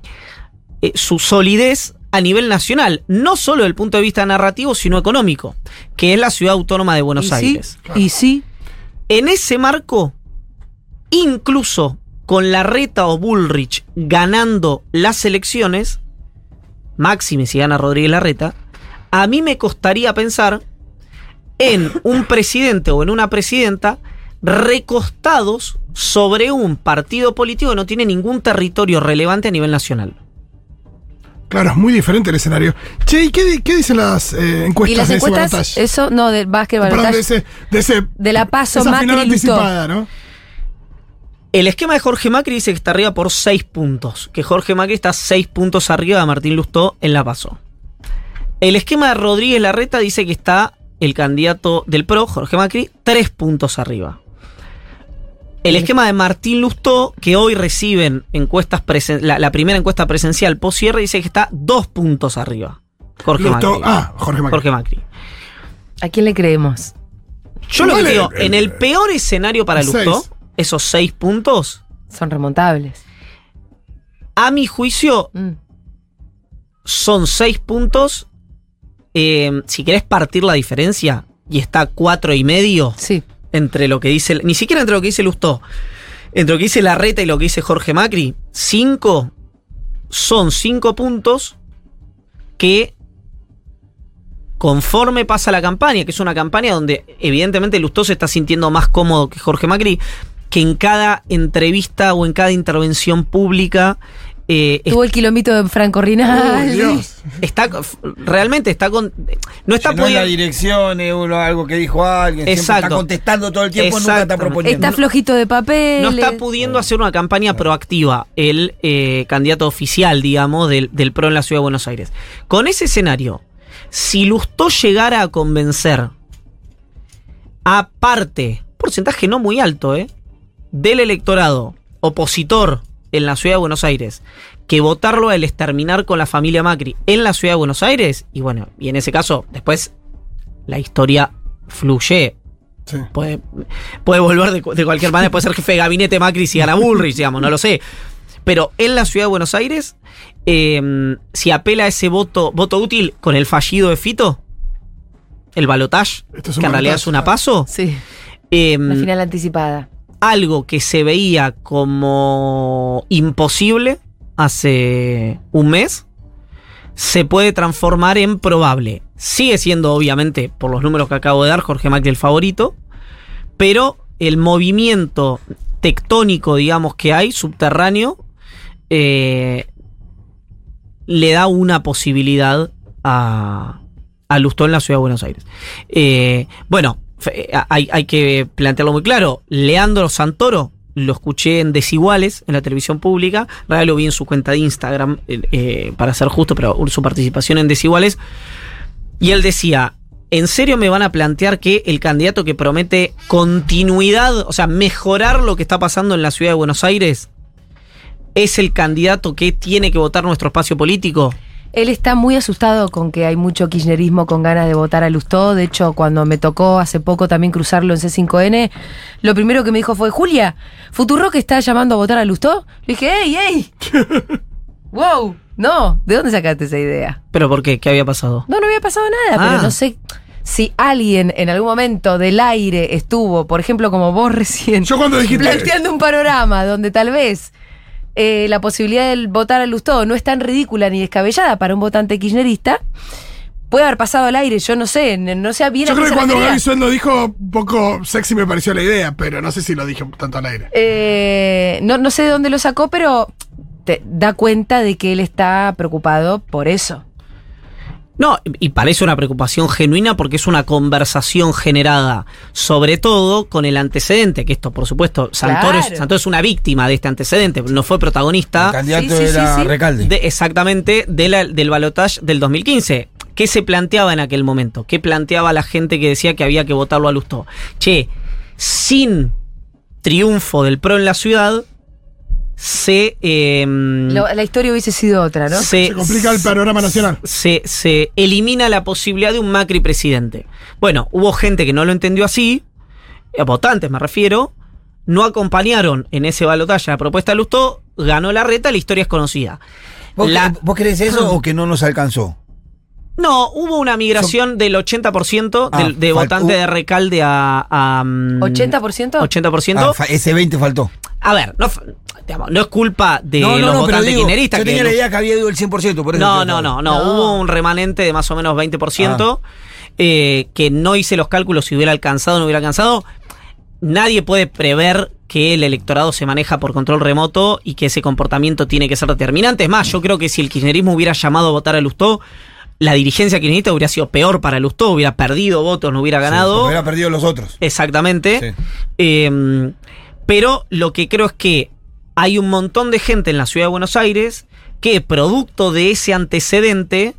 Speaker 3: eh, su solidez a nivel nacional, no solo desde el punto de vista narrativo, sino económico, que es la ciudad autónoma de Buenos
Speaker 2: y
Speaker 3: Aires.
Speaker 2: Sí, y sí,
Speaker 3: En ese marco, incluso con Larreta o Bullrich ganando las elecciones, máxime si gana Rodríguez Larreta, a mí me costaría pensar en un presidente o en una presidenta recostados sobre un partido político que no tiene ningún territorio relevante a nivel nacional.
Speaker 4: Claro, es muy diferente el escenario. Che, ¿y qué, qué dicen las eh, encuestas
Speaker 2: y las
Speaker 4: de
Speaker 2: encuestas, eso, no, del básquet
Speaker 4: Perdón, de ese, de ese
Speaker 2: de la paso
Speaker 4: anticipada, ¿no?
Speaker 3: El esquema de Jorge Macri dice que está arriba por 6 puntos. Que Jorge Macri está 6 puntos arriba de Martín Lustó en la PASO. El esquema de Rodríguez Larreta dice que está el candidato del PRO, Jorge Macri, 3 puntos arriba. El esquema de Martín Lustó, que hoy reciben encuestas presen- la, la primera encuesta presencial post cierre, dice que está 2 puntos arriba. Jorge
Speaker 4: Lustó-
Speaker 3: Macri.
Speaker 4: ah, Jorge Macri.
Speaker 3: Jorge Macri.
Speaker 2: ¿A quién le creemos?
Speaker 3: Yo lo que digo,
Speaker 4: el-
Speaker 3: en el peor escenario para Lustó,
Speaker 4: seis.
Speaker 3: Esos 6 puntos,
Speaker 2: Son remontables.
Speaker 3: a mi juicio,
Speaker 2: Mm.
Speaker 3: son seis puntos. Eh, si querés partir la diferencia, y está cuatro y medio
Speaker 2: Sí.
Speaker 3: entre lo que dice. Ni siquiera entre lo que dice Lustó. Entre lo que dice Larreta y lo que dice Jorge Macri. Cinco son cinco puntos que. Conforme pasa la campaña, que es una campaña donde evidentemente Lustó se está sintiendo más cómodo que Jorge Macri, que en cada entrevista o en cada intervención pública eh,
Speaker 2: Tuvo el kilómetro de Franco Rinaldi.
Speaker 4: Dios.
Speaker 3: está realmente está con no está
Speaker 5: no es la
Speaker 3: pudiendo
Speaker 5: dirección, es uno- algo que dijo alguien, siempre está
Speaker 3: Exacto.
Speaker 5: contestando todo el tiempo, nunca está proponiendo.
Speaker 2: Está flojito de papel.
Speaker 3: no está pudiendo hacer una campaña proactiva el eh, candidato oficial digamos del, del PRO en la ciudad de Buenos Aires con ese escenario si Lustó llegara a convencer a parte porcentaje no muy alto eh del electorado opositor en la ciudad de Buenos Aires que votarlo a él es terminar con la familia Macri en la ciudad de Buenos Aires y bueno y en ese caso después la historia fluye
Speaker 4: Sí.
Speaker 3: Puede, puede volver de, cu- de cualquier manera, puede ser jefe de gabinete Macri si gana Bullrich, digamos, no lo sé. Pero en la ciudad de Buenos Aires, eh, si apela a ese voto, voto útil con el fallido de Fito, el balotage,
Speaker 4: es
Speaker 3: que en realidad es una paso,
Speaker 2: Sí,
Speaker 3: eh,
Speaker 2: la final anticipada.
Speaker 3: Algo que se veía como imposible hace un mes, se puede transformar en probable. sigue siendo, obviamente, por los números que acabo de dar, Jorge Macri el favorito, pero el movimiento tectónico, digamos, que hay, subterráneo, eh, le da una posibilidad a, a en la ciudad de Buenos Aires. Eh, bueno, hay, hay que plantearlo muy claro. Leandro Santoro, lo escuché en Desiguales, en la televisión pública. Realidad lo vi en su cuenta de Instagram, eh, eh, para ser justo, pero su participación en Desiguales. Y él decía, ¿en serio me van a plantear que el candidato que promete continuidad, o sea, mejorar lo que está pasando en la ciudad de Buenos Aires, es el candidato que tiene que votar nuestro espacio político?
Speaker 2: Él está muy asustado con que hay mucho kirchnerismo con ganas de votar a Lustó. De hecho, cuando me tocó hace poco también cruzarlo en C5N, lo primero que me dijo fue, Julia, ¿Futuro que está llamando a votar a Lustó? Le dije, ¡ey, ey! ¡Wow! No, ¿de dónde sacaste esa idea?
Speaker 3: ¿Pero por qué? ¿Qué había pasado?
Speaker 2: No, no había pasado nada,
Speaker 3: Ah.
Speaker 2: pero no sé si alguien en algún momento del aire estuvo, por ejemplo, como vos recién,
Speaker 4: Yo cuando dijiste.
Speaker 2: planteando un panorama donde tal vez eh, la posibilidad de votar a Lustó no es tan ridícula ni descabellada para un votante kirchnerista, puede haber pasado al aire, yo no sé, no sé bien
Speaker 4: Yo
Speaker 2: a
Speaker 4: creo que cuando. Gaby Suel lo dijo, un poco sexy me pareció la idea, pero no sé si lo dije tanto al aire.
Speaker 2: Eh, no, no sé de dónde lo sacó, pero te da cuenta de que él está preocupado por eso.
Speaker 3: No, y parece una preocupación genuina porque es una conversación generada, sobre todo con el antecedente, que esto, por supuesto, Santoro,
Speaker 2: Claro.
Speaker 3: Santoro es una víctima de este antecedente, no fue
Speaker 5: El
Speaker 3: protagonista
Speaker 5: candidato
Speaker 2: Sí, sí,
Speaker 5: era
Speaker 2: sí, sí.
Speaker 5: Recalde.
Speaker 3: de, exactamente de la- del balotaje del 2015. ¿Qué se planteaba en aquel momento? ¿Qué planteaba la gente que decía que había que votarlo a Lustó? Che, sin triunfo del PRO en la ciudad, se... em,
Speaker 2: la historia hubiese sido otra, ¿no?
Speaker 3: se-
Speaker 4: Se complica el panorama nacional.
Speaker 3: se, se elimina la posibilidad de un Macri presidente. Bueno, hubo gente que no lo entendió así, votantes me refiero, no acompañaron en ese balotaje la propuesta de Lustó, ganó la reta, la historia es conocida.
Speaker 5: ¿Vos,
Speaker 3: La-
Speaker 5: ¿Vos crees eso o que no nos alcanzó?
Speaker 3: no, hubo una migración del 80%
Speaker 5: Ah,
Speaker 3: del- de votantes
Speaker 5: hubo-
Speaker 3: de Recalde a... a, mm,
Speaker 2: ¿80%?
Speaker 3: 80%.
Speaker 5: Ah, fa- ese 20 faltó.
Speaker 3: a ver, no, digamos, no es culpa de
Speaker 5: no, no,
Speaker 3: los
Speaker 5: no,
Speaker 3: votantes
Speaker 5: digo,
Speaker 3: kirchneristas
Speaker 5: yo
Speaker 3: que
Speaker 5: tenía la
Speaker 3: los-
Speaker 5: idea que había ido el 100%, por eso
Speaker 3: No, no, no, no. Hubo un remanente de más o menos 20%,
Speaker 5: Ah.
Speaker 3: eh, que no hice los cálculos si hubiera alcanzado o no hubiera alcanzado. Nadie puede prever que el electorado se maneja por control remoto y que ese comportamiento tiene que ser determinante. Es más, yo creo que si el kirchnerismo hubiera llamado a votar a Lustó, la dirigencia kirchnerista hubiera sido peor para Lustó, hubiera perdido votos, no hubiera
Speaker 5: Sí,
Speaker 3: ganado.
Speaker 5: porque hubiera perdido los otros.
Speaker 3: Exactamente.
Speaker 5: Sí.
Speaker 3: Eh, pero lo que creo es que hay un montón de gente en la ciudad de Buenos Aires que, producto de ese antecedente,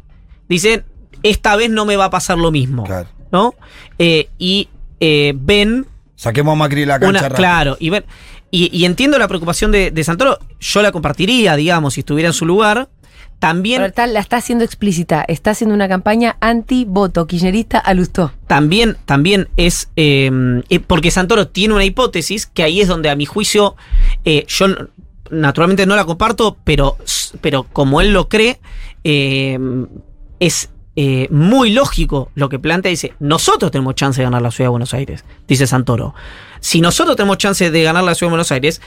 Speaker 3: dicen: Esta vez no me va a pasar lo mismo.
Speaker 5: Claro.
Speaker 3: ¿No? Eh, y eh, ven
Speaker 5: Saquemos a Macri la cancha.
Speaker 3: una. Claro, y ven. Y, y entiendo la preocupación de, de Santoro. Yo la compartiría, digamos, si estuviera en su lugar. También.
Speaker 2: Pero está- la está haciendo explícita. Está haciendo una campaña anti-voto kirchnerista a Lustó.
Speaker 3: también, también es. eh, eh, porque Santoro tiene una hipótesis que ahí es donde, a mi juicio, eh, yo naturalmente no la comparto, pero, pero como él lo cree, eh, es eh, muy lógico lo que plantea. Dice: Nosotros tenemos chance de ganar la ciudad de Buenos Aires, dice Santoro. Si nosotros tenemos chance de ganar la ciudad de Buenos Aires,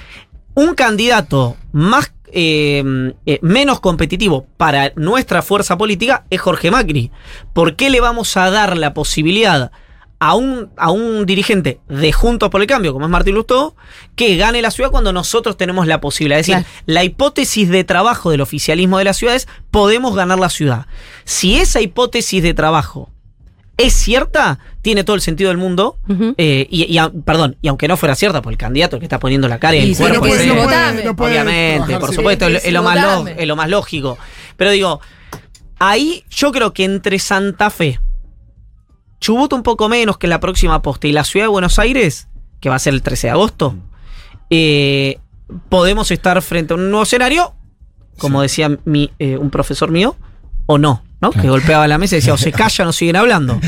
Speaker 3: un candidato más eh, eh, menos competitivo para nuestra fuerza política es Jorge Macri. ¿Por qué le vamos a dar la posibilidad a un, a un dirigente de Juntos por el Cambio, como es Martín Lustó, que gane la ciudad cuando nosotros tenemos la posibilidad? Es decir,
Speaker 2: Claro.
Speaker 3: la hipótesis de trabajo del oficialismo de las ciudades, podemos ganar la ciudad. Si esa hipótesis de trabajo es cierta, tiene todo el sentido del mundo. Eh, y, y a- perdón, y aunque no fuera cierta, por el candidato que está poniendo la cara y el
Speaker 2: Y sí,
Speaker 3: cuerpo.
Speaker 2: no puede- no puede-
Speaker 4: no puede
Speaker 3: obviamente, por supuesto, es, lo- es lo más lo-
Speaker 2: Votame.
Speaker 3: es lo más lógico. Pero digo, ahí yo creo que entre Santa Fe, Chubut un poco menos que la próxima posta y la ciudad de Buenos Aires, que va a ser el 13 de agosto, eh, podemos estar frente a un nuevo escenario, como decía mi, eh, un profesor mío, o no, ¿no? Que golpeaba la mesa y decía, o se callan o siguen hablando.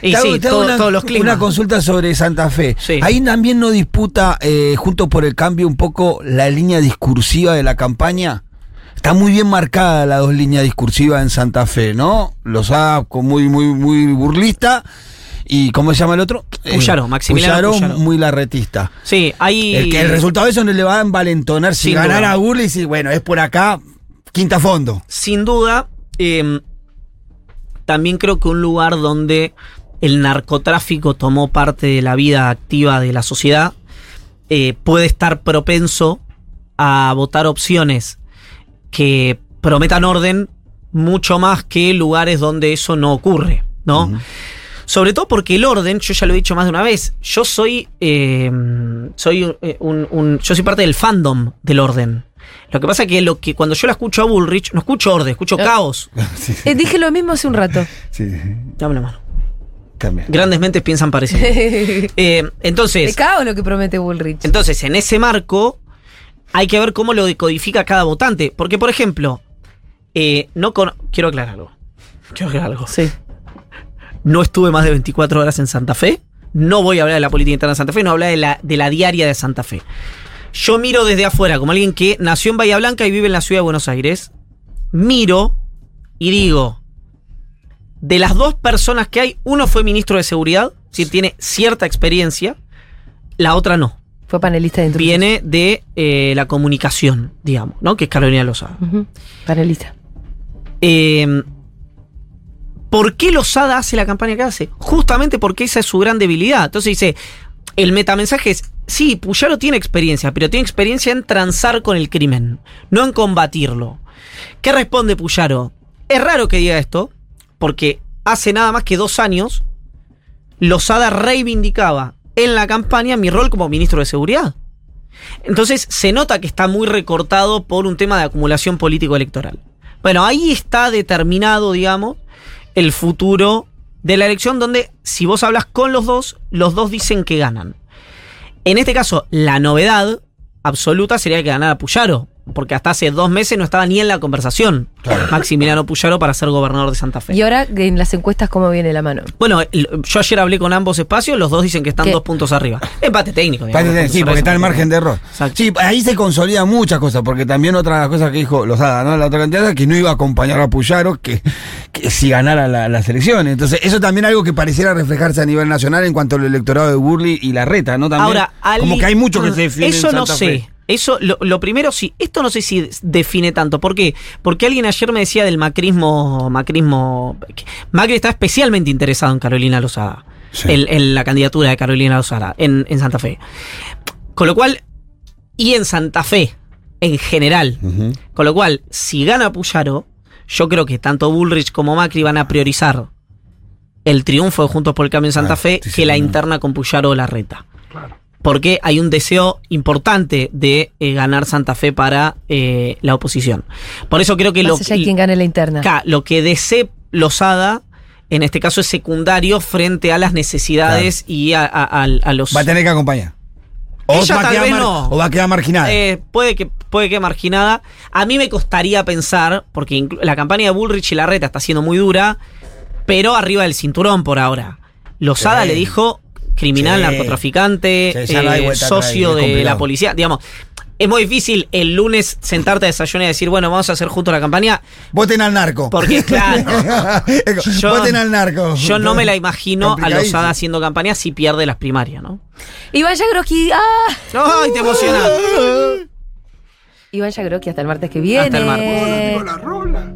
Speaker 3: Y
Speaker 5: hago-
Speaker 3: sí, todo-
Speaker 5: una,
Speaker 3: todos los climas.
Speaker 5: una consulta sobre Santa Fe.
Speaker 3: Sí.
Speaker 5: Ahí también no disputa, eh, junto por el cambio, un poco la línea discursiva de la campaña. Está muy bien marcada las dos líneas discursivas en Santa Fe, ¿no? Los ha muy, muy, muy burlista. ¿Y cómo se llama el otro?
Speaker 3: Puyaro, Maximiliano
Speaker 5: Puyaro, muy larretista.
Speaker 3: Sí, hay...
Speaker 5: El, que el resultado de eso no le va a envalentonar si ganara
Speaker 3: duda.
Speaker 5: Burley y si, bueno, es por acá, quinta fondo.
Speaker 3: sin duda, eh, también creo que un lugar donde el narcotráfico tomó parte de la vida activa de la sociedad eh, puede estar propenso a votar opciones que prometan orden mucho más que lugares donde eso no ocurre, ¿no? Sobre todo porque el orden, yo ya lo he dicho más de una vez, yo soy, eh, soy eh, un, un- yo soy parte del fandom del orden. Lo que pasa es que, lo que cuando yo la escucho a Bullrich, no escucho orden, escucho
Speaker 2: Ah.
Speaker 3: caos.
Speaker 2: Eh, dije lo mismo hace un rato.
Speaker 5: Sí,
Speaker 3: Dame la mano.
Speaker 5: también.
Speaker 3: Grandes mentes piensan parecido. Eh,
Speaker 2: De
Speaker 3: entonces,
Speaker 2: caos lo que promete Bullrich.
Speaker 3: entonces, en ese marco, hay que ver cómo lo decodifica cada votante. Porque, por ejemplo, eh, no con... Quiero aclarar algo. Quiero aclarar algo.
Speaker 2: Sí.
Speaker 3: No estuve más de 24 horas en Santa Fe. No voy a hablar de la política interna de Santa Fe, no hablar de la, de la diaria de Santa Fe. Yo miro desde afuera, como alguien que nació en Bahía Blanca y vive en la ciudad de Buenos Aires. Miro y digo, de las dos personas que hay, uno fue ministro de Seguridad, si tiene cierta experiencia, la otra no.
Speaker 2: Fue panelista de.
Speaker 3: Viene de eh, la comunicación, digamos, ¿no? Que es Carolina Lozada.
Speaker 2: Panelista.
Speaker 3: Eh, ¿Por qué Lozada hace la campaña que hace? Justamente porque esa es su gran debilidad. Entonces dice, el metamensaje es, sí, Puyaro tiene experiencia, pero tiene experiencia en transar con el crimen, no en combatirlo. ¿Qué responde Puyaro? Es raro que diga esto, porque hace nada más que dos años, Lozada reivindicaba en la campaña mi rol como ministro de Seguridad. Entonces se nota que está muy recortado por un tema de acumulación político-electoral. Bueno, ahí está determinado, digamos, el futuro de la elección donde si vos hablas con los dos, los dos dicen que ganan. En este caso, la novedad absoluta sería que ganara Puyaro, porque hasta hace dos meses no estaba ni en la conversación Maximiliano Puyaro para ser gobernador de Santa Fe.
Speaker 2: Y ahora en las encuestas, ¿cómo viene la mano?
Speaker 3: Bueno, yo ayer hablé con ambos espacios, los dos dicen que están
Speaker 2: ¿Qué?
Speaker 3: dos puntos arriba. Empate técnico. digamos, puntos
Speaker 5: sí, porque está el margen de error.
Speaker 3: Exacto.
Speaker 5: Sí, ahí se consolida muchas cosas, porque también otra de las cosas que dijo Lozada, ¿no? La otra candidata, que no iba a acompañar a Puyaro, que, que si ganara la- las elecciones. Entonces, eso también algo que pareciera reflejarse a nivel nacional en cuanto al electorado de Burley y la reta, ¿no? También,
Speaker 3: Ahora, Ali-
Speaker 5: como que hay mucho que se define
Speaker 3: Eso
Speaker 5: en
Speaker 3: no
Speaker 5: Santa
Speaker 3: sé.
Speaker 5: Fe.
Speaker 3: Eso, lo, lo primero sí, esto no sé si define tanto. ¿Por qué? Porque alguien ayer me decía del macrismo, macrismo. Macri está especialmente interesado en Carolina Lozada.
Speaker 5: Sí.
Speaker 3: En, en la candidatura de Carolina Lozada, en, en Santa Fe. Con lo cual, y en Santa Fe, en general. Con lo cual, si gana Puyaro, yo creo que tanto Bullrich como Macri van a priorizar el triunfo de Juntos por el Cambio en Santa
Speaker 5: Ah,
Speaker 3: Fe
Speaker 5: sí,
Speaker 3: que la interna con Puyaro o la reta. Porque hay un deseo importante de eh, ganar Santa Fe para eh, la oposición. Por eso creo que lo,
Speaker 2: allá de quien gane la interna.
Speaker 3: Ca- lo que desee Lozada, en este caso, es secundario frente a las necesidades y a, a- a- a los...
Speaker 5: Va a tener que acompañar.
Speaker 3: Ella
Speaker 5: va a
Speaker 3: tal
Speaker 5: quedar
Speaker 3: vez
Speaker 5: mar-
Speaker 3: no.
Speaker 5: o va a quedar marginada.
Speaker 3: Eh, puede que puede que marginada. A mí me costaría pensar, porque la campaña de Bullrich y Larreta está siendo muy dura, pero arriba del cinturón por ahora. Lozada
Speaker 5: Sí.
Speaker 3: le dijo criminal,
Speaker 5: Sí.
Speaker 3: narcotraficante,
Speaker 5: Sí, no
Speaker 3: eh,
Speaker 5: atrás,
Speaker 3: socio de la policía. Digamos, es muy difícil el lunes sentarte a desayunar y decir, bueno, vamos a hacer juntos la campaña.
Speaker 5: Voten al narco.
Speaker 3: Porque, claro, Yo-
Speaker 5: Voten al narco.
Speaker 3: yo no me la imagino a. Lozada haciendo campaña si pierde las primarias, ¿no?
Speaker 2: Iván Yagroski, ¡ah!
Speaker 3: ¡Ay, te emociona!
Speaker 2: Iván Yagroski hasta el martes que viene.
Speaker 3: Hasta el martes.